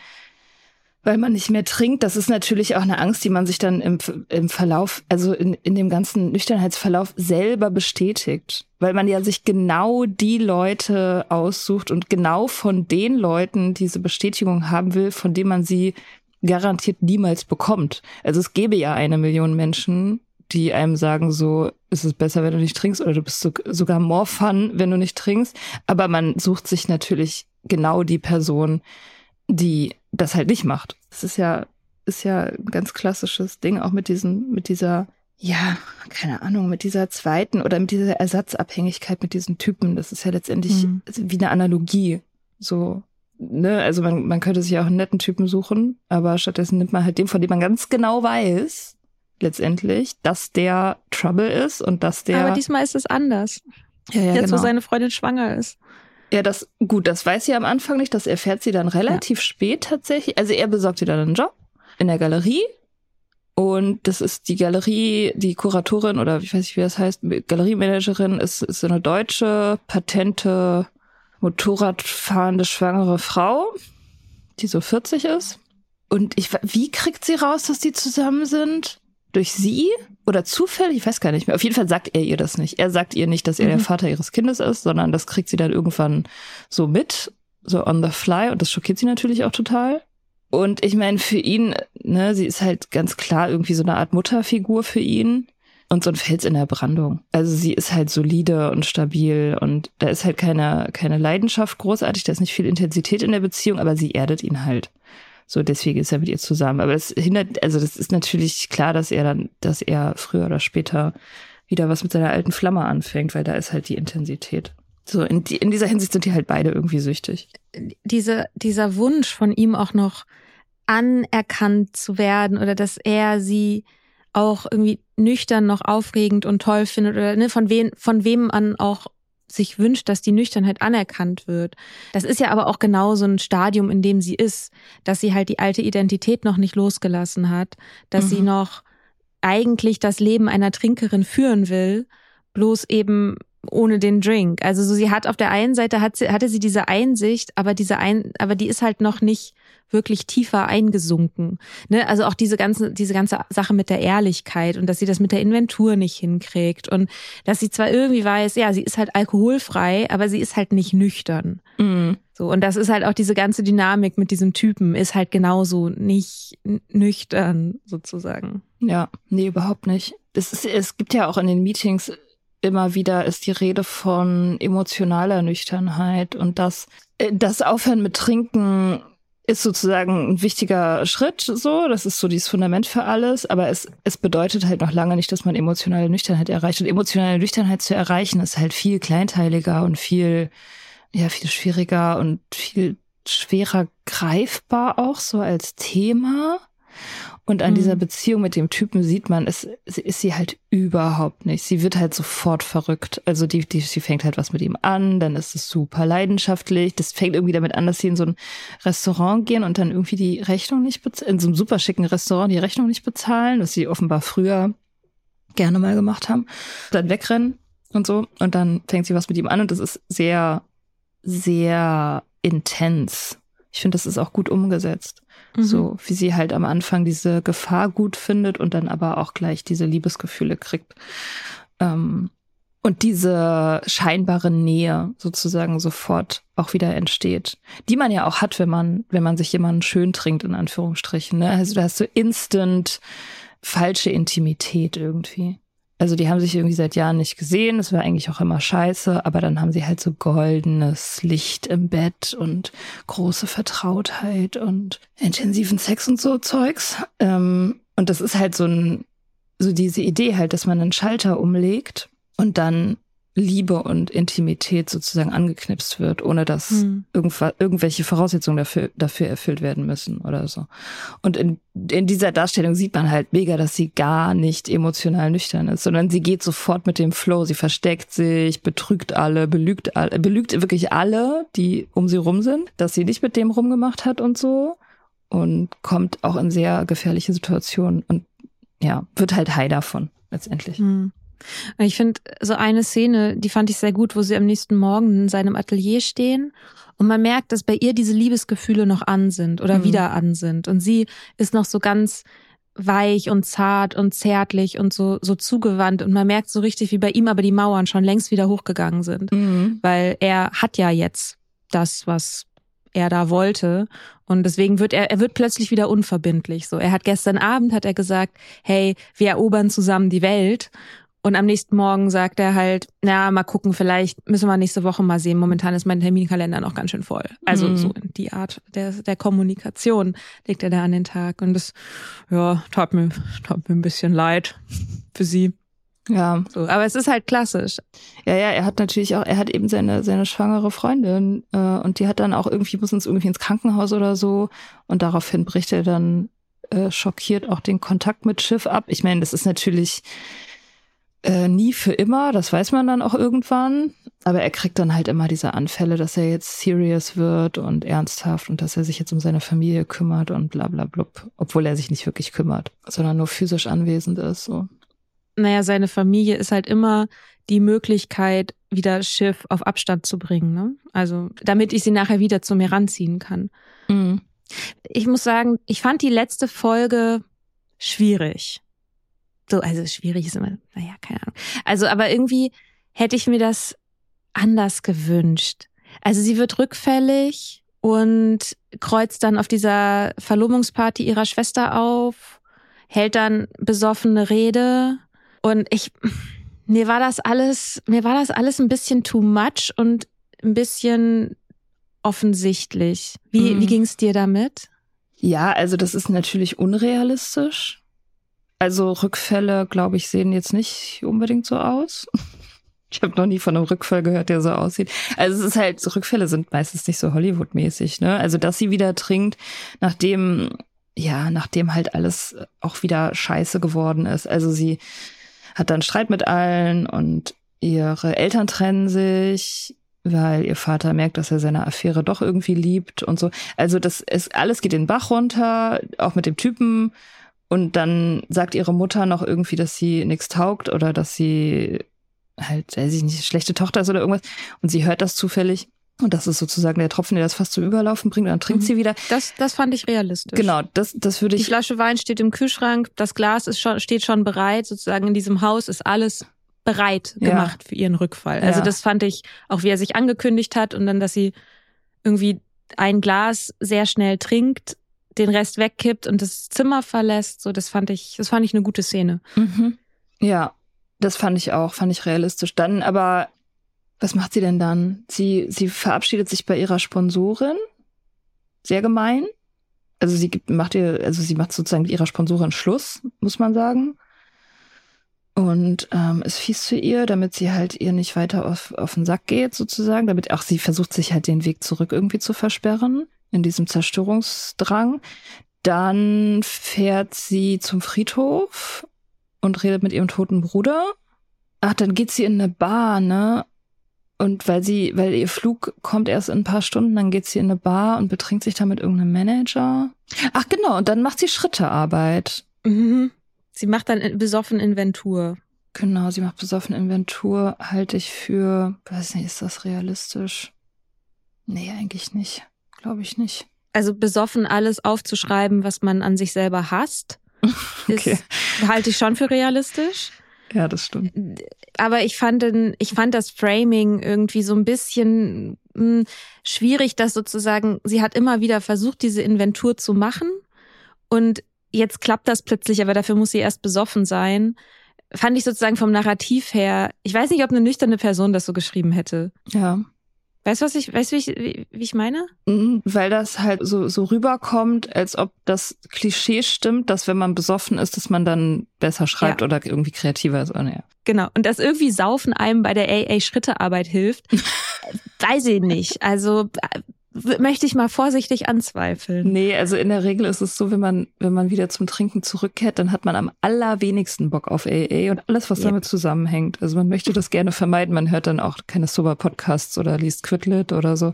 weil man nicht mehr trinkt. Das ist natürlich auch eine Angst, die man sich dann im, im Verlauf, also in, in dem ganzen Nüchternheitsverlauf selber bestätigt. Weil man ja sich genau die Leute aussucht und genau von den Leuten diese Bestätigung haben will, von denen man sie garantiert niemals bekommt. Also es gäbe ja eine Million Menschen, die einem sagen, so ist es besser, wenn du nicht trinkst, oder du bist so, sogar more fun, wenn du nicht trinkst. Aber man sucht sich natürlich genau die Person, die das halt nicht macht. Das ist ja, ist ja ein ganz klassisches Ding, auch mit diesen, mit dieser, ja, keine Ahnung, mit dieser zweiten oder mit dieser Ersatzabhängigkeit mit diesen Typen. Das ist ja letztendlich mhm. wie eine Analogie. So, ne, also man, man könnte sich auch einen netten Typen suchen, aber stattdessen nimmt man halt den, von dem man ganz genau weiß, letztendlich, dass der Trouble ist und dass der. Aber diesmal ist es anders. Ja, ja, Jetzt, genau. wo seine Freundin schwanger ist. Ja, das, gut, das weiß sie am Anfang nicht, das erfährt sie dann relativ ja. spät tatsächlich. Also er besorgt ihr dann einen Job in der Galerie. Und das ist die Galerie, die Kuratorin oder ich weiß nicht, wie das heißt, Galeriemanagerin ist, ist so eine deutsche, patente, Motorradfahrende, schwangere Frau, die so 40 ist. Und ich, wie kriegt sie raus, dass die zusammen sind? Durch sie? oder zufällig, ich weiß gar nicht mehr. Auf jeden Fall sagt er ihr das nicht. Er sagt ihr nicht, dass er mhm. der Vater ihres Kindes ist, sondern das kriegt sie dann irgendwann so mit, so on the fly. Und das schockiert sie natürlich auch total. Und ich meine, für ihn, ne, sie ist halt ganz klar irgendwie so eine Art Mutterfigur für ihn und so ein Fels in der Brandung. Also sie ist halt solide und stabil und da ist halt keine, keine Leidenschaft großartig, da ist nicht viel Intensität in der Beziehung, aber sie erdet ihn halt. So, deswegen ist er mit ihr zusammen. Aber es hindert, also das ist natürlich klar, dass er dann, dass er früher oder später wieder was mit seiner alten Flamme anfängt, weil da ist halt die Intensität. So, in, die, in dieser Hinsicht sind die halt beide irgendwie süchtig. Diese, dieser Wunsch von ihm auch noch anerkannt zu werden oder dass er sie auch irgendwie nüchtern noch aufregend und toll findet oder ne, von wem, von wem man auch sich wünscht, dass die Nüchternheit anerkannt wird. Das ist ja aber auch genau so ein Stadium, in dem sie ist, dass sie halt die alte Identität noch nicht losgelassen hat, dass mhm. sie noch eigentlich das Leben einer Trinkerin führen will, bloß eben ohne den Drink. Also so, sie hat auf der einen Seite hat sie, hatte sie diese Einsicht, aber diese ein, aber die ist halt noch nicht wirklich tiefer eingesunken. Ne? Also auch diese ganze, diese ganze Sache mit der Ehrlichkeit und dass sie das mit der Inventur nicht hinkriegt und dass sie zwar irgendwie weiß, ja, sie ist halt alkoholfrei, aber sie ist halt nicht nüchtern. Mhm. So, und das ist halt auch diese ganze Dynamik mit diesem Typen, ist halt genauso nicht nüchtern, sozusagen. Ja, nee, überhaupt nicht. Es, ist, es gibt ja auch in den Meetings immer wieder ist die Rede von emotionaler Nüchternheit und das, äh, das Aufhören mit Trinken ist sozusagen ein wichtiger Schritt, so. Das ist so dieses Fundament für alles. Aber es, es bedeutet halt noch lange nicht, dass man emotionale Nüchternheit erreicht. Und emotionale Nüchternheit zu erreichen ist halt viel kleinteiliger und viel, ja, viel schwieriger und viel schwerer greifbar auch so als Thema. Und an mhm. dieser Beziehung mit dem Typen sieht man, es ist sie halt überhaupt nicht. Sie wird halt sofort verrückt. Also die, die, sie fängt halt was mit ihm an, dann ist es super leidenschaftlich. Das fängt irgendwie damit an, dass sie in so ein Restaurant gehen und dann irgendwie die Rechnung nicht bezahlen, in so einem super schicken Restaurant die Rechnung nicht bezahlen, was sie offenbar früher gerne mal gemacht haben. Dann wegrennen und so. Und dann fängt sie was mit ihm an und das ist sehr, sehr intens. Ich finde, das ist auch gut umgesetzt. Mhm. So wie sie halt am Anfang diese Gefahr gut findet und dann aber auch gleich diese Liebesgefühle kriegt. Ähm, und diese scheinbare Nähe sozusagen sofort auch wieder entsteht, die man ja auch hat, wenn man, wenn man sich jemanden schön trinkt, in Anführungsstrichen. Ne? Also da hast du instant falsche Intimität irgendwie. Also die haben sich irgendwie seit Jahren nicht gesehen. Das war eigentlich auch immer scheiße. Aber dann haben sie halt so goldenes Licht im Bett und große Vertrautheit und intensiven Sex und so Zeugs. Ähm, und das ist halt so ein, so diese Idee halt, dass man einen Schalter umlegt und dann Liebe und Intimität sozusagen angeknipst wird, ohne dass mhm. irgendwelche Voraussetzungen dafür, dafür erfüllt werden müssen oder so. Und in, in dieser Darstellung sieht man halt mega, dass sie gar nicht emotional nüchtern ist, sondern sie geht sofort mit dem Flow. Sie versteckt sich, betrügt alle, belügt alle, belügt wirklich alle, die um sie rum sind, dass sie nicht mit dem rumgemacht hat und so und kommt auch in sehr gefährliche Situationen und ja, wird halt high davon letztendlich. Mhm. Ich finde so eine Szene, die fand ich sehr gut, wo sie am nächsten Morgen in seinem Atelier stehen und man merkt, dass bei ihr diese Liebesgefühle noch an sind oder mhm. wieder an sind. Und sie ist noch so ganz weich und zart und zärtlich und so so zugewandt. Und man merkt so richtig, wie bei ihm aber die Mauern schon längst wieder hochgegangen sind, mhm. weil er hat ja jetzt das, was er da wollte. Und deswegen wird er er wird plötzlich wieder unverbindlich. So er hat gestern Abend hat er gesagt hey wir erobern zusammen die Welt und am nächsten Morgen sagt er halt, na, mal gucken, vielleicht müssen wir nächste Woche mal sehen. Momentan ist mein Terminkalender noch ganz schön voll. Also mhm. so die Art der, der Kommunikation legt er da an den Tag. Und das, ja, tat mir, tat mir ein bisschen leid für sie. Ja. So, aber es ist halt klassisch. Ja, ja, er hat natürlich auch, er hat eben seine, seine schwangere Freundin äh, und die hat dann auch irgendwie, muss uns irgendwie ins Krankenhaus oder so und daraufhin bricht er dann äh, schockiert auch den Kontakt mit Schiff ab. Ich meine, das ist natürlich äh, nie für immer, das weiß man dann auch irgendwann. Aber er kriegt dann halt immer diese Anfälle, dass er jetzt serious wird und ernsthaft und dass er sich jetzt um seine Familie kümmert und bla bla blub. Obwohl er sich nicht wirklich kümmert, sondern nur physisch anwesend ist. So. Naja, seine Familie ist halt immer die Möglichkeit, wieder Schiff auf Abstand zu bringen. Ne? Also, damit ich sie nachher wieder zu mir ranziehen kann. Mhm. Ich muss sagen, ich fand die letzte Folge schwierig so, also schwierig ist immer, naja, keine Ahnung. Also, aber irgendwie hätte ich mir das anders gewünscht. Also sie wird rückfällig und kreuzt dann auf dieser Verlobungsparty ihrer Schwester auf, hält dann besoffene Rede und ich, mir war das alles, mir war das alles ein bisschen too much und ein bisschen offensichtlich. Wie, mhm. wie ging es dir damit? Ja, also das ist natürlich unrealistisch. Also Rückfälle, glaube ich, sehen jetzt nicht unbedingt so aus. Ich habe noch nie von einem Rückfall gehört, der so aussieht. Also es ist halt, Rückfälle sind meistens nicht so Hollywood-mäßig, ne? Also dass sie wieder trinkt, nachdem, ja, nachdem halt alles auch wieder scheiße geworden ist. Also sie hat dann Streit mit allen und ihre Eltern trennen sich, weil ihr Vater merkt, dass er seine Affäre doch irgendwie liebt und so. Also das ist, alles geht den Bach runter, auch mit dem Typen und dann sagt ihre Mutter noch irgendwie, dass sie nichts taugt oder dass sie halt, weiß ich nicht, schlechte Tochter ist oder irgendwas. Und sie hört das zufällig. Und das ist sozusagen der Tropfen, der das fast zum Überlaufen bringt. Und dann trinkt mhm. sie wieder. Das, das fand ich realistisch. Genau, das, das würde ich. Die Flasche Wein steht im Kühlschrank, das Glas ist schon, steht schon bereit. Sozusagen in diesem Haus ist alles bereit gemacht ja. für ihren Rückfall. Also ja. das fand ich, auch wie er sich angekündigt hat und dann, dass sie irgendwie ein Glas sehr schnell trinkt, den Rest wegkippt und das Zimmer verlässt. So, das fand ich, das fand ich eine gute Szene. Mhm. Ja, das fand ich auch, fand ich realistisch. Dann aber was macht sie denn dann? Sie, sie verabschiedet sich bei ihrer Sponsorin. Sehr gemein. Also sie gibt, macht ihr, also sie macht sozusagen mit ihrer Sponsorin Schluss, muss man sagen. Und ähm, ist fies zu ihr, damit sie halt ihr nicht weiter auf, auf den Sack geht, sozusagen. Damit auch sie versucht, sich halt den Weg zurück irgendwie zu versperren, in diesem Zerstörungsdrang. Dann fährt sie zum Friedhof und redet mit ihrem toten Bruder. Ach, dann geht sie in eine Bar, ne? Und weil sie, weil ihr Flug kommt erst in ein paar Stunden, dann geht sie in eine Bar und betrinkt sich da mit irgendeinem Manager. Ach genau, und dann macht sie Schrittearbeit. Mhm. Sie macht dann besoffen Inventur. Genau, sie macht besoffen Inventur, halte ich für, weiß nicht, ist das realistisch? Nee, eigentlich nicht. Glaube ich nicht. Also besoffen alles aufzuschreiben, was man an sich selber hasst, okay. ist, halte ich schon für realistisch. Ja, das stimmt. Aber ich fand, ich fand das Framing irgendwie so ein bisschen mh, hm, schwierig, dass sozusagen, sie hat immer wieder versucht, diese Inventur zu machen und jetzt klappt das plötzlich, aber dafür muss sie erst besoffen sein. Fand ich sozusagen vom Narrativ her, ich weiß nicht, ob eine nüchterne Person das so geschrieben hätte. Ja. Weißt du, was ich, weißt du, wie ich, wie, wie ich meine? Mhm, weil das halt so, so rüberkommt, als ob das Klischee stimmt, dass wenn man besoffen ist, dass man dann besser schreibt ja. oder irgendwie kreativer ist. Oder ja. Genau. Und dass irgendwie Saufen einem bei der AA-Schrittearbeit hilft, weiß ich nicht. Also möchte ich mal vorsichtig anzweifeln. Nee, also in der Regel ist es so, wenn man, wenn man wieder zum Trinken zurückkehrt, dann hat man am allerwenigsten Bock auf AA und alles, was yep. damit zusammenhängt. Also man möchte das gerne vermeiden. Man hört dann auch keine Sober-Podcasts oder liest Quidlit oder so.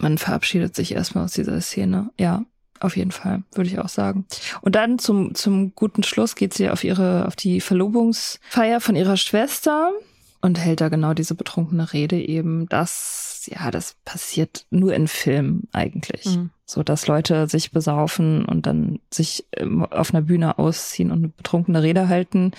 Man verabschiedet sich erstmal aus dieser Szene. Ja, auf jeden Fall, würde ich auch sagen. Und dann zum, zum guten Schluss geht sie auf ihre, auf die Verlobungsfeier von ihrer Schwester und hält da genau diese betrunkene Rede eben, dass, ja, das passiert nur in Filmen eigentlich. Mhm. So, dass Leute sich besaufen und dann sich ähm, auf einer Bühne ausziehen und eine betrunkene Rede halten.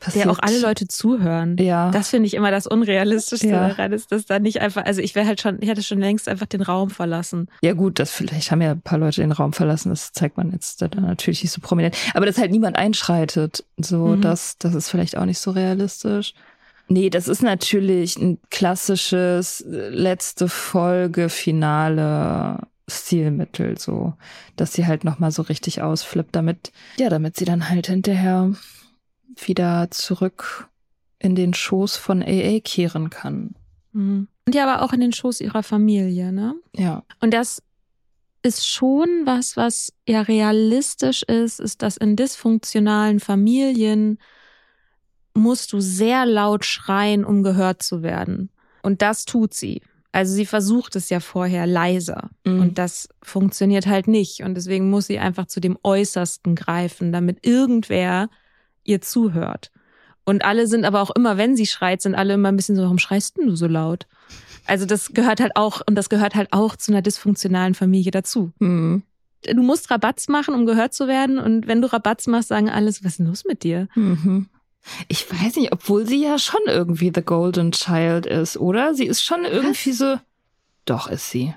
Passiert. Der auch alle Leute zuhören. Ja. Das finde ich immer das Unrealistischste ja. daran, ist dass da nicht einfach, also ich wäre halt schon, ich hätte schon längst einfach den Raum verlassen. Ja gut, das vielleicht haben ja ein paar Leute den Raum verlassen, das zeigt man jetzt da natürlich nicht so prominent. Aber dass halt niemand einschreitet, so, mhm. das, das ist vielleicht auch nicht so realistisch. Nee, das ist natürlich ein klassisches äh, letzte Folge Finale Stilmittel so, dass sie halt noch mal so richtig ausflippt, damit ja, damit sie dann halt hinterher wieder zurück in den Schoß von AA kehren kann. Mhm. Und ja, aber auch in den Schoß ihrer Familie, ne? Ja. Und das ist schon was, was ja realistisch ist, ist, dass in dysfunktionalen Familien musst du sehr laut schreien, um gehört zu werden. Und das tut sie. Also sie versucht es ja vorher leiser. Mhm. Und das funktioniert halt nicht. Und deswegen muss sie einfach zu dem Äußersten greifen, damit irgendwer ihr zuhört. Und alle sind aber auch immer, wenn sie schreit, sind alle immer ein bisschen so, warum schreist denn du so laut? Also das gehört halt auch, und das gehört halt auch zu einer dysfunktionalen Familie dazu. Mhm. Du musst Rabatz machen, um gehört zu werden. Und wenn du Rabatz machst, sagen alles, was ist denn los mit dir? Mhm. Ich weiß nicht, obwohl sie ja schon irgendwie The Golden Child ist, oder? Sie ist schon irgendwie Was? so. Doch, ist sie.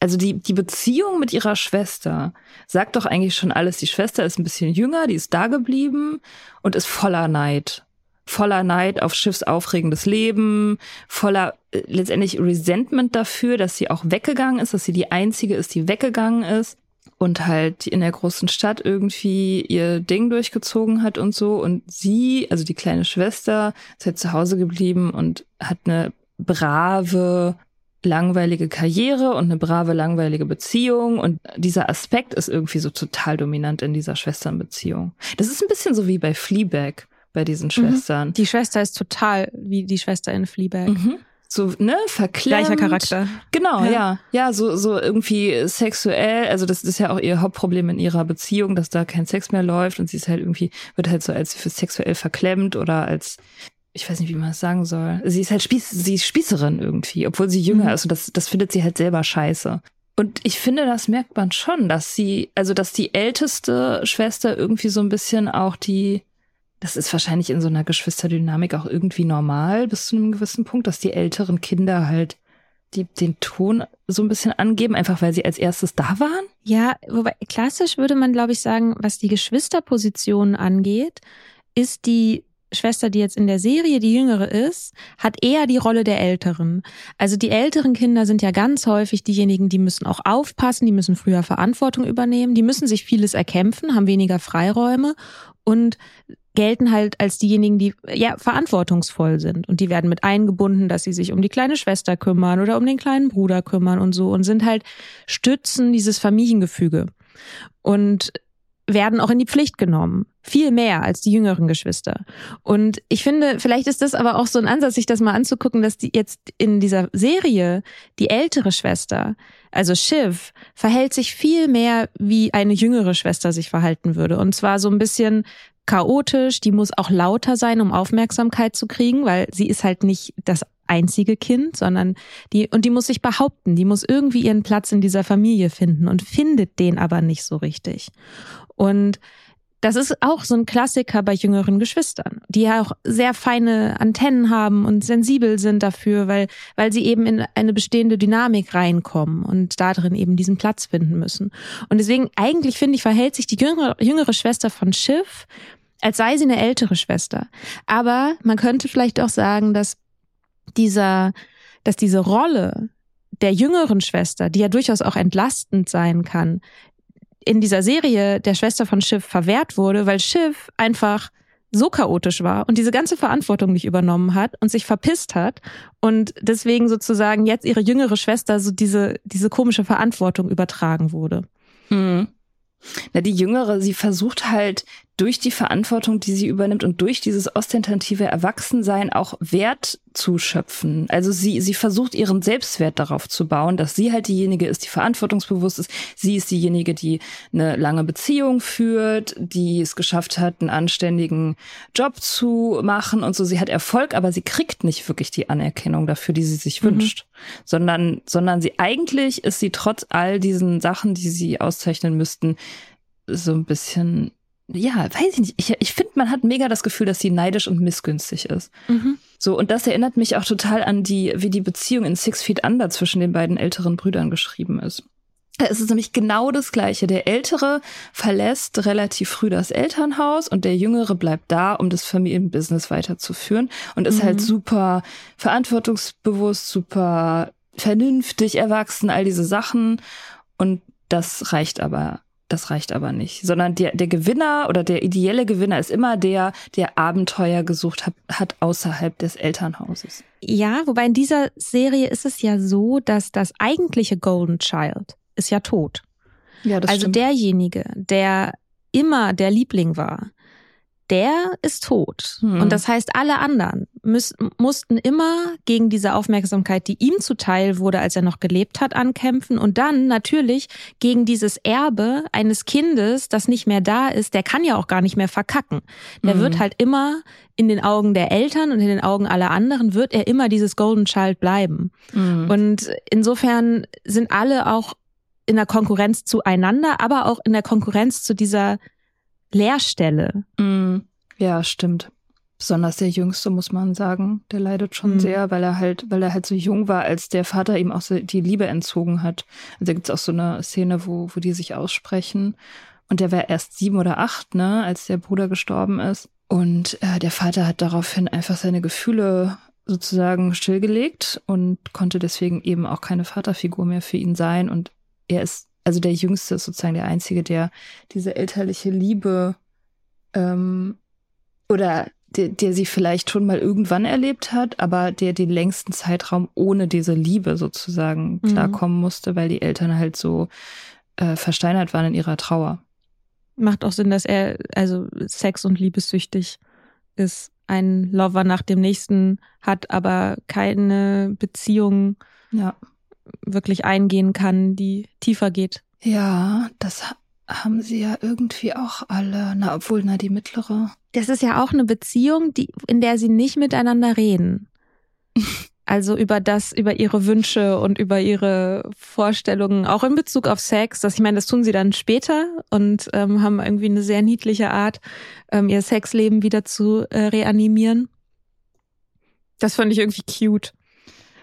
Also die, die Beziehung mit ihrer Schwester sagt doch eigentlich schon alles. Die Schwester ist ein bisschen jünger, die ist da geblieben und ist voller Neid. Voller Neid auf Schiffs aufregendes Leben, voller äh, letztendlich Resentment dafür, dass sie auch weggegangen ist, dass sie die einzige ist, die weggegangen ist und halt in der großen Stadt irgendwie ihr Ding durchgezogen hat und so. Und sie, also die kleine Schwester, ist halt zu Hause geblieben und hat eine brave, langweilige Karriere und eine brave, langweilige Beziehung. Und dieser Aspekt ist irgendwie so total dominant in dieser Schwesternbeziehung. Das ist ein bisschen so wie bei Fleabag bei diesen mhm. Schwestern. Die Schwester ist total wie die Schwester in Fleabag. Mhm so ne verklemmt. Gleicher Charakter. Genau, ja. ja, ja, so so irgendwie sexuell. Also das ist ja auch ihr Hauptproblem in ihrer Beziehung, dass da kein Sex mehr läuft und sie ist halt irgendwie wird halt so als für sexuell verklemmt oder als ich weiß nicht, wie man es sagen soll. Sie ist halt Spieß, sie ist Spießerin irgendwie, obwohl sie jünger mhm. ist und das, das findet sie halt selber scheiße. Und ich finde, das merkt man schon, dass sie, also dass die älteste Schwester irgendwie so ein bisschen auch die, das ist wahrscheinlich in so einer Geschwisterdynamik auch irgendwie normal bis zu einem gewissen Punkt, dass die älteren Kinder halt die den Ton so ein bisschen angeben, einfach weil sie als erstes da waren? Ja, wobei klassisch würde man, glaube ich, sagen, was die Geschwisterposition angeht, ist die Schwester, die jetzt in der Serie die jüngere ist, hat eher die Rolle der Älteren. Also die älteren Kinder sind ja ganz häufig diejenigen, die müssen auch aufpassen, die müssen früher Verantwortung übernehmen, die müssen sich vieles erkämpfen, haben weniger Freiräume und gelten halt als diejenigen, die ja verantwortungsvoll sind und die werden mit eingebunden, dass sie sich um die kleine Schwester kümmern oder um den kleinen Bruder kümmern und so und sind halt Stützen dieses Familiengefüge und werden auch in die Pflicht genommen. Viel mehr als die jüngeren Geschwister. Und ich finde, vielleicht ist das aber auch so ein Ansatz, sich das mal anzugucken, dass die jetzt in dieser Serie die ältere Schwester, also Shiv, verhält sich viel mehr wie eine jüngere Schwester sich verhalten würde. Und zwar so ein bisschen chaotisch, die muss auch lauter sein, um Aufmerksamkeit zu kriegen, weil sie ist halt nicht das einzige Kind, sondern die, und die muss sich behaupten, die muss irgendwie ihren Platz in dieser Familie finden und findet den aber nicht so richtig. Und das ist auch so ein Klassiker bei jüngeren Geschwistern, die ja auch sehr feine Antennen haben und sensibel sind dafür, weil, weil sie eben in eine bestehende Dynamik reinkommen und darin eben diesen Platz finden müssen. Und deswegen, eigentlich finde ich, verhält sich die jüngere, jüngere Schwester von Schiff, als sei sie eine ältere Schwester. Aber man könnte vielleicht auch sagen, dass dieser, dass diese Rolle der jüngeren Schwester, die ja durchaus auch entlastend sein kann, in dieser Serie der Schwester von Schiff verwehrt wurde, weil Schiff einfach so chaotisch war und diese ganze Verantwortung nicht übernommen hat und sich verpisst hat und deswegen sozusagen jetzt ihre jüngere Schwester so diese, diese komische Verantwortung übertragen wurde. Mhm. Na, die Jüngere, sie versucht halt durch die Verantwortung, die sie übernimmt und durch dieses ostentative Erwachsensein auch Wert zu schöpfen. Also sie, sie versucht ihren Selbstwert darauf zu bauen, dass sie halt diejenige ist, die verantwortungsbewusst ist. Sie ist diejenige, die eine lange Beziehung führt, die es geschafft hat, einen anständigen Job zu machen und so. Sie hat Erfolg, aber sie kriegt nicht wirklich die Anerkennung dafür, die sie sich mhm. wünscht, sondern, sondern sie eigentlich ist sie trotz all diesen Sachen, die sie auszeichnen müssten, so ein bisschen ja, weiß ich nicht. Ich, ich finde, man hat mega das Gefühl, dass sie neidisch und missgünstig ist. Mhm. So, und das erinnert mich auch total an die, wie die Beziehung in Six Feet Under zwischen den beiden älteren Brüdern geschrieben ist. Es ist nämlich genau das Gleiche. Der Ältere verlässt relativ früh das Elternhaus und der Jüngere bleibt da, um das Familienbusiness weiterzuführen und ist halt mhm. halt super verantwortungsbewusst, super vernünftig erwachsen, all diese Sachen. Und das reicht aber das reicht aber nicht, sondern der, der Gewinner oder der ideelle Gewinner ist immer der, der Abenteuer gesucht hat, hat außerhalb des Elternhauses. Ja, wobei in dieser Serie ist es ja so, dass das eigentliche Golden Child ist ja tot. Ja, das also stimmt. derjenige, der immer der Liebling war, der ist tot. Hm. Und das heißt, alle anderen müß, mussten immer gegen diese Aufmerksamkeit, die ihm zuteil wurde, als er noch gelebt hat, ankämpfen. Und dann natürlich gegen dieses Erbe eines Kindes, das nicht mehr da ist. Der kann ja auch gar nicht mehr verkacken. Der hm. wird halt immer in den Augen der Eltern und in den Augen aller anderen wird er immer dieses Golden Child bleiben. Hm. Und insofern sind alle auch in der Konkurrenz zueinander, aber auch in der Konkurrenz zu dieser Leerstelle. Mm, ja, stimmt. Besonders der Jüngste, muss man sagen, der leidet schon mhm. sehr, weil er halt, weil er halt so jung war, als der Vater ihm auch so die Liebe entzogen hat. Also da gibt's auch so eine Szene, wo, wo die sich aussprechen. Und der war erst sieben oder acht, ne, als der Bruder gestorben ist. Und äh, der Vater hat daraufhin einfach seine Gefühle sozusagen stillgelegt und konnte deswegen eben auch keine Vaterfigur mehr für ihn sein. Und er ist also der Jüngste ist sozusagen der Einzige, der diese elterliche Liebe ähm, oder der, der sie vielleicht schon mal irgendwann erlebt hat, aber der den längsten Zeitraum ohne diese Liebe sozusagen mhm. klarkommen musste, weil die Eltern halt so äh, versteinert waren in ihrer Trauer. Macht auch Sinn, dass er also sex- und liebessüchtig ist, ein Lover nach dem nächsten hat, aber keine Beziehung ja wirklich eingehen kann, die tiefer geht. Ja, das haben sie ja irgendwie auch alle. Na, obwohl, na, die mittlere. Das ist ja auch eine Beziehung, die, in der sie nicht miteinander reden. Also über das, über ihre Wünsche und über ihre Vorstellungen, auch in Bezug auf Sex. Das, ich meine, das tun sie dann später und ähm, haben irgendwie eine sehr niedliche Art, ähm, ihr Sexleben wieder zu äh, reanimieren. Das fand ich irgendwie cute.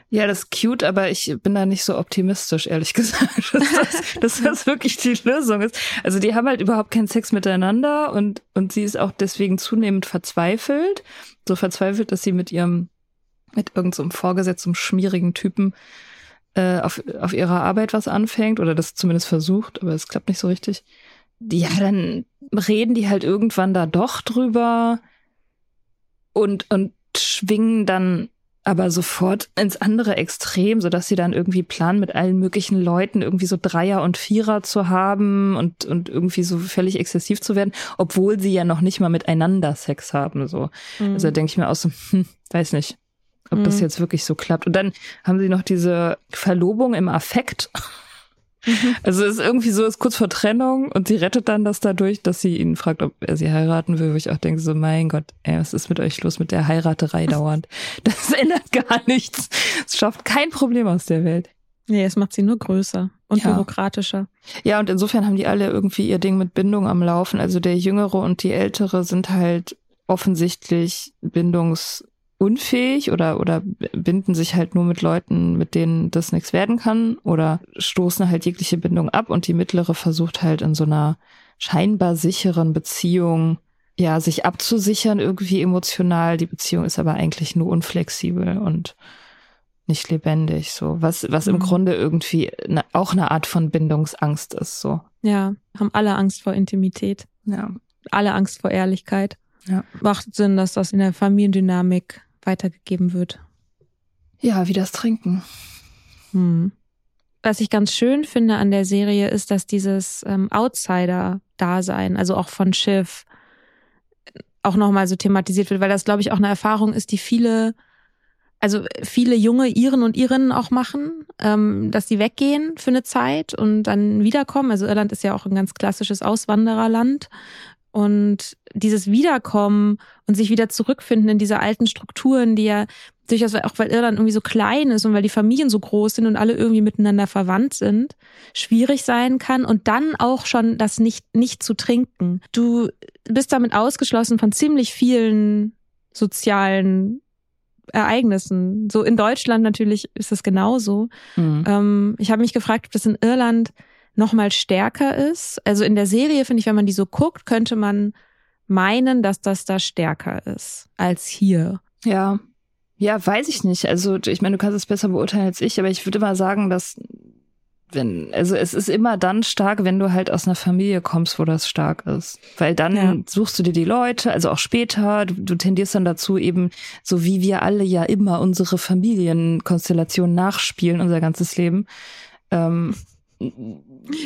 Ja, das ist cute, aber ich bin da nicht so optimistisch, ehrlich gesagt, dass das, dass das wirklich die Lösung ist. Also die haben halt überhaupt keinen Sex miteinander und, und sie ist auch deswegen zunehmend verzweifelt. So verzweifelt, dass sie mit ihrem mit irgendeinem so Vorgesetzten, schmierigen Typen äh, auf, auf ihrer Arbeit was anfängt oder das zumindest versucht, aber es klappt nicht so richtig. Ja, dann reden die halt irgendwann da doch drüber und, und schwingen dann aber sofort ins andere Extrem, so dass sie dann irgendwie planen, mit allen möglichen Leuten irgendwie so Dreier und Vierer zu haben und, und irgendwie so völlig exzessiv zu werden, obwohl sie ja noch nicht mal miteinander Sex haben, so. Mhm. Also denke ich mir aus so, hm, weiß nicht ob mhm. das jetzt wirklich so klappt. Und dann haben sie noch diese Verlobung im Affekt. Mhm. Also es ist irgendwie so, es ist kurz vor Trennung und sie rettet dann das dadurch, dass sie ihn fragt, ob er sie heiraten will, wo ich auch denke, so mein Gott, ey, was ist mit euch los mit der Heiraterei dauernd? Das ändert gar nichts. Es schafft kein Problem aus der Welt. Nee, es macht sie nur größer und ja. bürokratischer. Ja, und insofern haben die alle irgendwie ihr Ding mit Bindung am Laufen. Also der Jüngere und die Ältere sind halt offensichtlich bindungs unfähig oder, oder binden sich halt nur mit Leuten, mit denen das nichts werden kann oder stoßen halt jegliche Bindung ab und die mittlere versucht halt in so einer scheinbar sicheren Beziehung ja, sich abzusichern irgendwie emotional. Die Beziehung ist aber eigentlich nur unflexibel und nicht lebendig, so. Was, was im mhm. Grunde irgendwie ne, auch eine Art von Bindungsangst ist, so. Ja, haben alle Angst vor Intimität. Ja. Alle Angst vor Ehrlichkeit. Ja. Macht Sinn, dass das in der Familiendynamik weitergegeben wird. Ja, wie das Trinken. Hm. Was ich ganz schön finde an der Serie ist, dass dieses ähm, Outsider-Dasein, also auch von Schiff, auch nochmal so thematisiert wird, weil das, glaube ich, auch eine Erfahrung ist, die viele, also viele junge Iren und Irinnen auch machen, ähm, dass sie weggehen für eine Zeit und dann wiederkommen. Also Irland ist ja auch ein ganz klassisches Auswandererland und dieses Wiederkommen und sich wieder zurückfinden in diese alten Strukturen, die ja durchaus auch weil Irland irgendwie so klein ist und weil die Familien so groß sind und alle irgendwie miteinander verwandt sind, schwierig sein kann und dann auch schon das nicht nicht zu trinken. Du bist damit ausgeschlossen von ziemlich vielen sozialen Ereignissen. So in Deutschland natürlich ist es genauso. Mhm. Ähm, ich habe mich gefragt, ob das in Irland noch mal stärker ist. Also in der Serie finde ich, wenn man die so guckt, könnte man meinen, dass das da stärker ist als hier. Ja. Ja, weiß ich nicht. Also ich meine, du kannst es besser beurteilen als ich, aber ich würde mal sagen, dass wenn, also es ist immer dann stark, wenn du halt aus einer Familie kommst, wo das stark ist. Weil dann ja. suchst du dir die Leute, also auch später, du, du tendierst dann dazu eben, so wie wir alle ja immer unsere Familienkonstellation nachspielen, unser ganzes Leben. Ähm,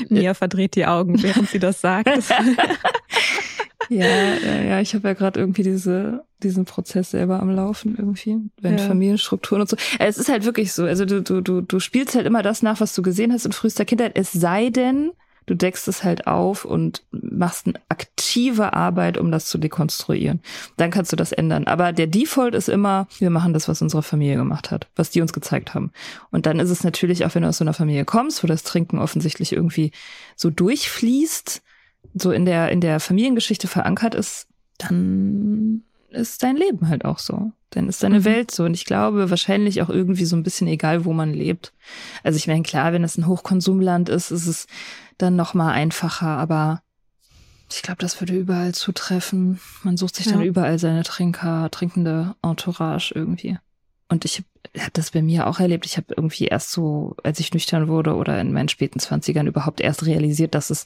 Mia verdreht die Augen, während sie das sagt. ja, ja, ja, ich habe ja gerade irgendwie diese, diesen Prozess selber am Laufen irgendwie, wenn ja. Familienstrukturen und so. Es ist halt wirklich so, also du, du, du, du spielst halt immer das nach, was du gesehen hast in frühester Kindheit, es sei denn, du deckst es halt auf und machst eine aktive Arbeit, um das zu dekonstruieren. Dann kannst du das ändern. Aber der Default ist immer, wir machen das, was unsere Familie gemacht hat, was die uns gezeigt haben. Und dann ist es natürlich, auch wenn du aus so einer Familie kommst, wo das Trinken offensichtlich irgendwie so durchfließt, so in der, in der Familiengeschichte verankert ist, dann ist dein Leben halt auch so. Dann ist deine mhm. Welt so. Und ich glaube, wahrscheinlich auch irgendwie so ein bisschen egal, wo man lebt. Also ich meine, klar, wenn es ein Hochkonsumland ist, ist es dann noch mal einfacher, aber ich glaube, das würde überall zutreffen. Man sucht sich ja. dann überall seine Trinker, trinkende Entourage irgendwie. Und ich habe das bei mir auch erlebt. Ich habe irgendwie erst so, als ich nüchtern wurde oder in meinen späten Zwanzigern überhaupt erst realisiert, dass es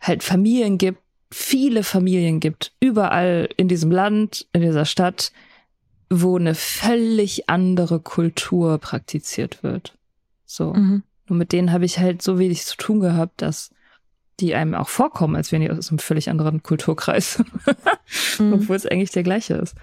halt Familien gibt, viele Familien gibt, überall in diesem Land, in dieser Stadt, wo eine völlig andere Kultur praktiziert wird. So. Mhm. Und mit denen habe ich halt so wenig zu tun gehabt, dass die einem auch vorkommen, als wären die aus einem völlig anderen Kulturkreis. mhm. Obwohl es eigentlich der gleiche ist.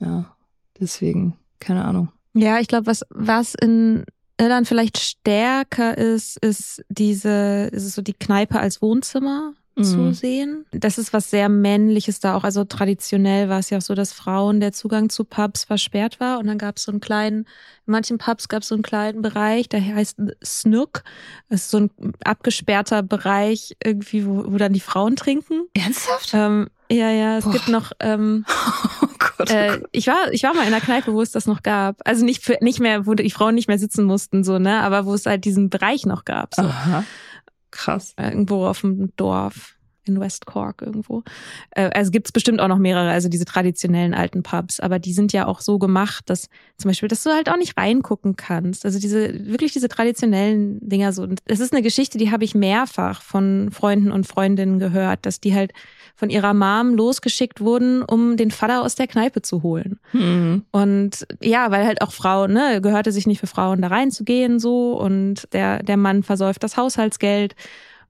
Ja, deswegen, keine Ahnung. Ja, ich glaube, was, was in Irland vielleicht stärker ist, ist diese, ist es so die Kneipe als Wohnzimmer. Mhm. zu sehen. Das ist was sehr Männliches da auch. Also traditionell war es ja auch so, dass Frauen der Zugang zu Pubs versperrt war. Und dann gab es so einen kleinen, in manchen Pubs gab es so einen kleinen Bereich, der heißt Snook. Das ist so ein abgesperrter Bereich irgendwie, wo, wo dann die Frauen trinken. Ernsthaft? Ähm, ja, ja, es Boah. gibt noch. Ähm, oh Gott, oh äh, ich war, ich war mal in einer Kneipe, wo es das noch gab. Also nicht für, nicht mehr, wo die Frauen nicht mehr sitzen mussten, so ne, aber wo es halt diesen Bereich noch gab. So. Aha. Krass. Irgendwo auf dem Dorf in West Cork irgendwo. Äh, also gibt es bestimmt auch noch mehrere, also diese traditionellen alten Pubs, aber die sind ja auch so gemacht, dass zum Beispiel, dass du halt auch nicht reingucken kannst. Also diese, wirklich diese traditionellen Dinger so. Es ist eine Geschichte, die habe ich mehrfach von Freunden und Freundinnen gehört, dass die halt von ihrer Mom losgeschickt wurden, um den Vater aus der Kneipe zu holen. Mhm. Und ja, weil halt auch Frauen, ne, gehörte sich nicht für Frauen da reinzugehen so und der, der Mann versäuft das Haushaltsgeld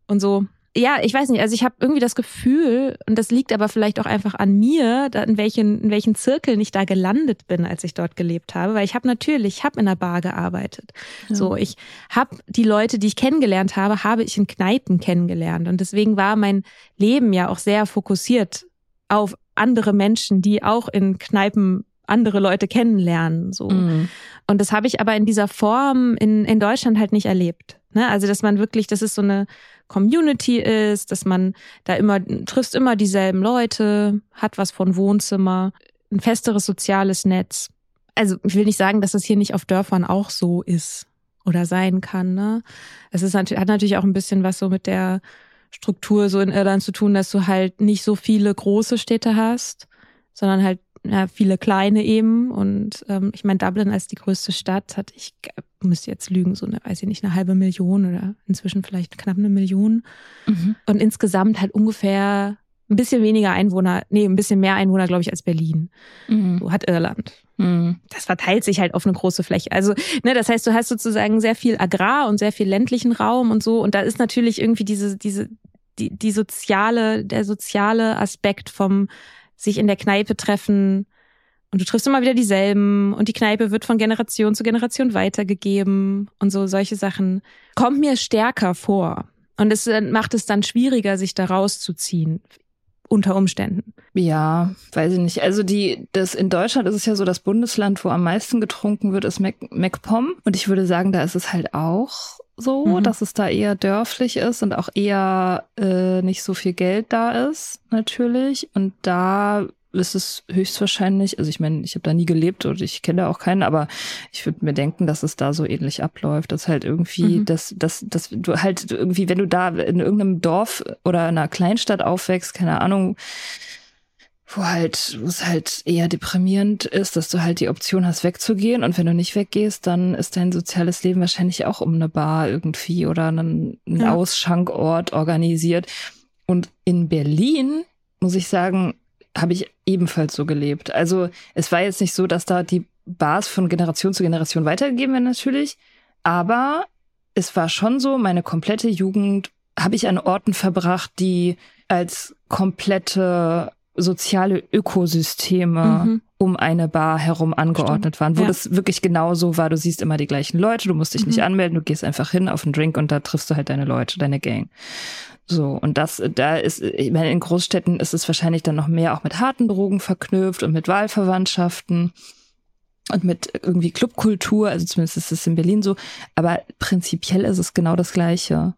und so ja, ich weiß nicht, also ich habe irgendwie das Gefühl, und das liegt aber vielleicht auch einfach an mir, in welchen, in welchen Zirkeln ich da gelandet bin, als ich dort gelebt habe, weil ich habe natürlich, ich habe in einer Bar gearbeitet. Ja. So, ich habe die Leute, die ich kennengelernt habe, habe ich in Kneipen kennengelernt. Und deswegen war mein Leben ja auch sehr fokussiert auf andere Menschen, die auch in Kneipen andere Leute kennenlernen. So. Mhm. Und das habe ich aber in dieser Form in, in Deutschland halt nicht erlebt. Ne? Also, dass man wirklich, das ist so eine Community ist, dass man da immer, triffst immer dieselben Leute, hat was von Wohnzimmer, ein festeres soziales Netz. Also ich will nicht sagen, dass das hier nicht auf Dörfern auch so ist oder sein kann. Ne? Es ist hat natürlich auch ein bisschen was so mit der Struktur so in Irland zu tun, dass du halt nicht so viele große Städte hast, sondern halt ja, viele kleine eben. Und ähm, ich meine, Dublin als die größte Stadt hat, ich müsste jetzt lügen, so eine, weiß ich nicht, eine halbe Million oder inzwischen vielleicht knapp eine Million. Mhm. Und insgesamt halt ungefähr ein bisschen weniger Einwohner, nee, ein bisschen mehr Einwohner, glaube ich, als Berlin. Mhm. So hat Irland. Mhm. Das verteilt sich halt auf eine große Fläche. Also, ne, das heißt, du hast sozusagen sehr viel Agrar und sehr viel ländlichen Raum und so. Und da ist natürlich irgendwie diese, diese, die, die soziale, der soziale Aspekt vom sich in der Kneipe treffen und du triffst immer wieder dieselben und die Kneipe wird von Generation zu Generation weitergegeben und so solche Sachen kommt mir stärker vor und es äh, macht es dann schwieriger sich da rauszuziehen unter Umständen. Ja, weiß ich nicht. Also die, das in Deutschland ist es ja so, das Bundesland, wo am meisten getrunken wird, ist Mac. Und ich würde sagen, da ist es halt auch so, mhm. dass es da eher dörflich ist und auch eher äh, nicht so viel Geld da ist, natürlich. Und da ist es höchstwahrscheinlich, also ich meine, ich habe da nie gelebt und ich kenne da auch keinen, aber ich würde mir denken, dass es da so ähnlich abläuft, dass halt irgendwie, mhm. dass, dass, dass du halt irgendwie, wenn du da in irgendeinem Dorf oder einer Kleinstadt aufwächst, keine Ahnung, wo halt, wo es halt eher deprimierend ist, dass du halt die Option hast, wegzugehen. Und wenn du nicht weggehst, dann ist dein soziales Leben wahrscheinlich auch um eine Bar irgendwie oder einen, einen ja. Ausschankort organisiert. Und in Berlin, muss ich sagen, habe ich ebenfalls so gelebt. Also es war jetzt nicht so, dass da die Bars von Generation zu Generation weitergegeben werden, natürlich. Aber es war schon so, meine komplette Jugend habe ich an Orten verbracht, die als komplette soziale Ökosysteme mhm. um eine Bar herum angeordnet Stimmt. waren, wo ja. das wirklich genauso war. Du siehst immer die gleichen Leute, du musst dich mhm. nicht anmelden, du gehst einfach hin auf einen Drink und da triffst du halt deine Leute, deine Gang. So, und das, da ist, ich meine, in Großstädten ist es wahrscheinlich dann noch mehr auch mit harten Drogen verknüpft und mit Wahlverwandtschaften und mit irgendwie Clubkultur, also zumindest ist es in Berlin so, aber prinzipiell ist es genau das Gleiche.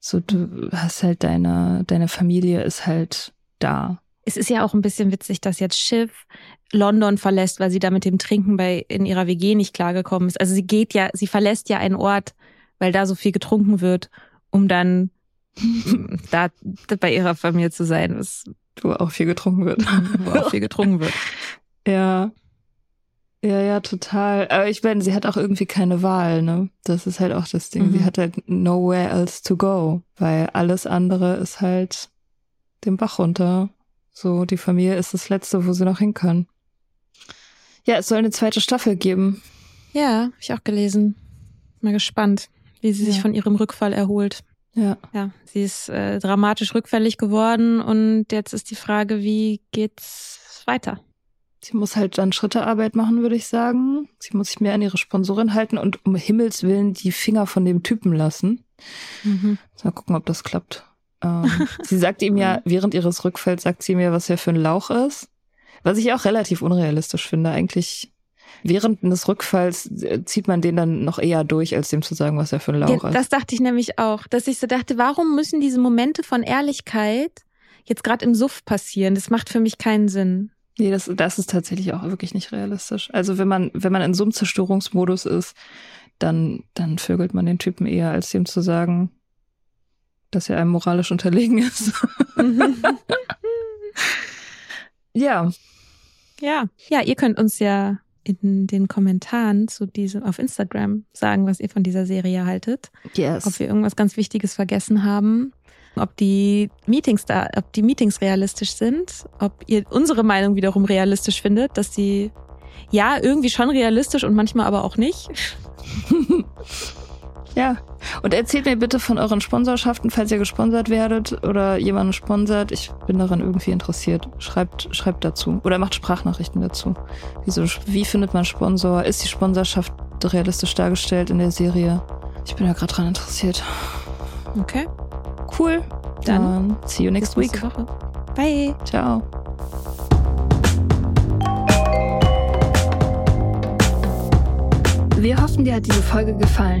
So, du hast halt deine, deine Familie ist halt da es ist ja auch ein bisschen witzig, dass jetzt Schiff London verlässt, weil sie da mit dem Trinken bei in ihrer WG nicht klargekommen ist. Also sie geht ja, sie verlässt ja einen Ort, weil da so viel getrunken wird, um dann da bei ihrer Familie zu sein, was wo auch viel getrunken wird. Wo auch viel getrunken wird. Ja. Ja, ja, total. Aber ich meine, sie hat auch irgendwie keine Wahl, ne? Das ist halt auch das Ding. Mhm. Sie hat halt nowhere else to go, weil alles andere ist halt den Bach runter. So, die Familie ist das Letzte, wo sie noch hin können. Ja, es soll eine zweite Staffel geben. Ja, habe ich auch gelesen. Mal gespannt, wie sie ja. sich von ihrem Rückfall erholt. Ja. Ja, sie ist äh, dramatisch rückfällig geworden und jetzt ist die Frage, wie geht's weiter? Sie muss halt dann Schrittearbeit machen, würde ich sagen. Sie muss sich mehr an ihre Sponsorin halten und um Himmels Willen die Finger von dem Typen lassen. Mhm. Mal gucken, ob das klappt. Ähm, sie sagt ihm ja, während ihres Rückfalls sagt sie mir, was er für ein Lauch ist. Was ich auch relativ unrealistisch finde. Eigentlich während des Rückfalls äh, zieht man den dann noch eher durch, als dem zu sagen, was er für ein Lauch Ja, ist. das dachte ich nämlich auch, dass ich so dachte, warum müssen diese Momente von Ehrlichkeit jetzt gerade im Suff passieren? Das macht für mich keinen Sinn. Nee, das, das ist tatsächlich auch wirklich nicht realistisch. Also wenn man, wenn man in so einem Zerstörungsmodus ist, dann, dann vögelt man den Typen eher, als dem zu sagen, dass er einem moralisch unterlegen ist. ja, Ja. Ja, ihr könnt uns ja in den Kommentaren zu diesem auf Instagram sagen, was ihr von dieser Serie haltet. yes. Ob wir irgendwas ganz Wichtiges vergessen haben. Ob die Meetings da, ob die Meetings realistisch sind, ob ihr unsere Meinung wiederum realistisch findet, dass sie ja irgendwie schon realistisch und manchmal aber auch nicht. Ja. Und erzählt mir bitte von euren Sponsorschaften, falls ihr gesponsert werdet oder jemanden sponsert. Ich bin daran irgendwie interessiert. Schreibt, schreibt dazu. Oder macht Sprachnachrichten dazu. Wieso, wie findet man Sponsor? Ist die Sponsorschaft realistisch dargestellt in der Serie? Ich bin da gerade dran interessiert. Okay. Cool. Dann Dann see you next week. Nächste Woche. Bye. Ciao. Wir hoffen, dir hat diese Folge gefallen.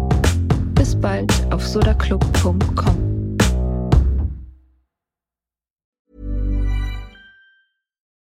Bis bald auf sodaclub.com.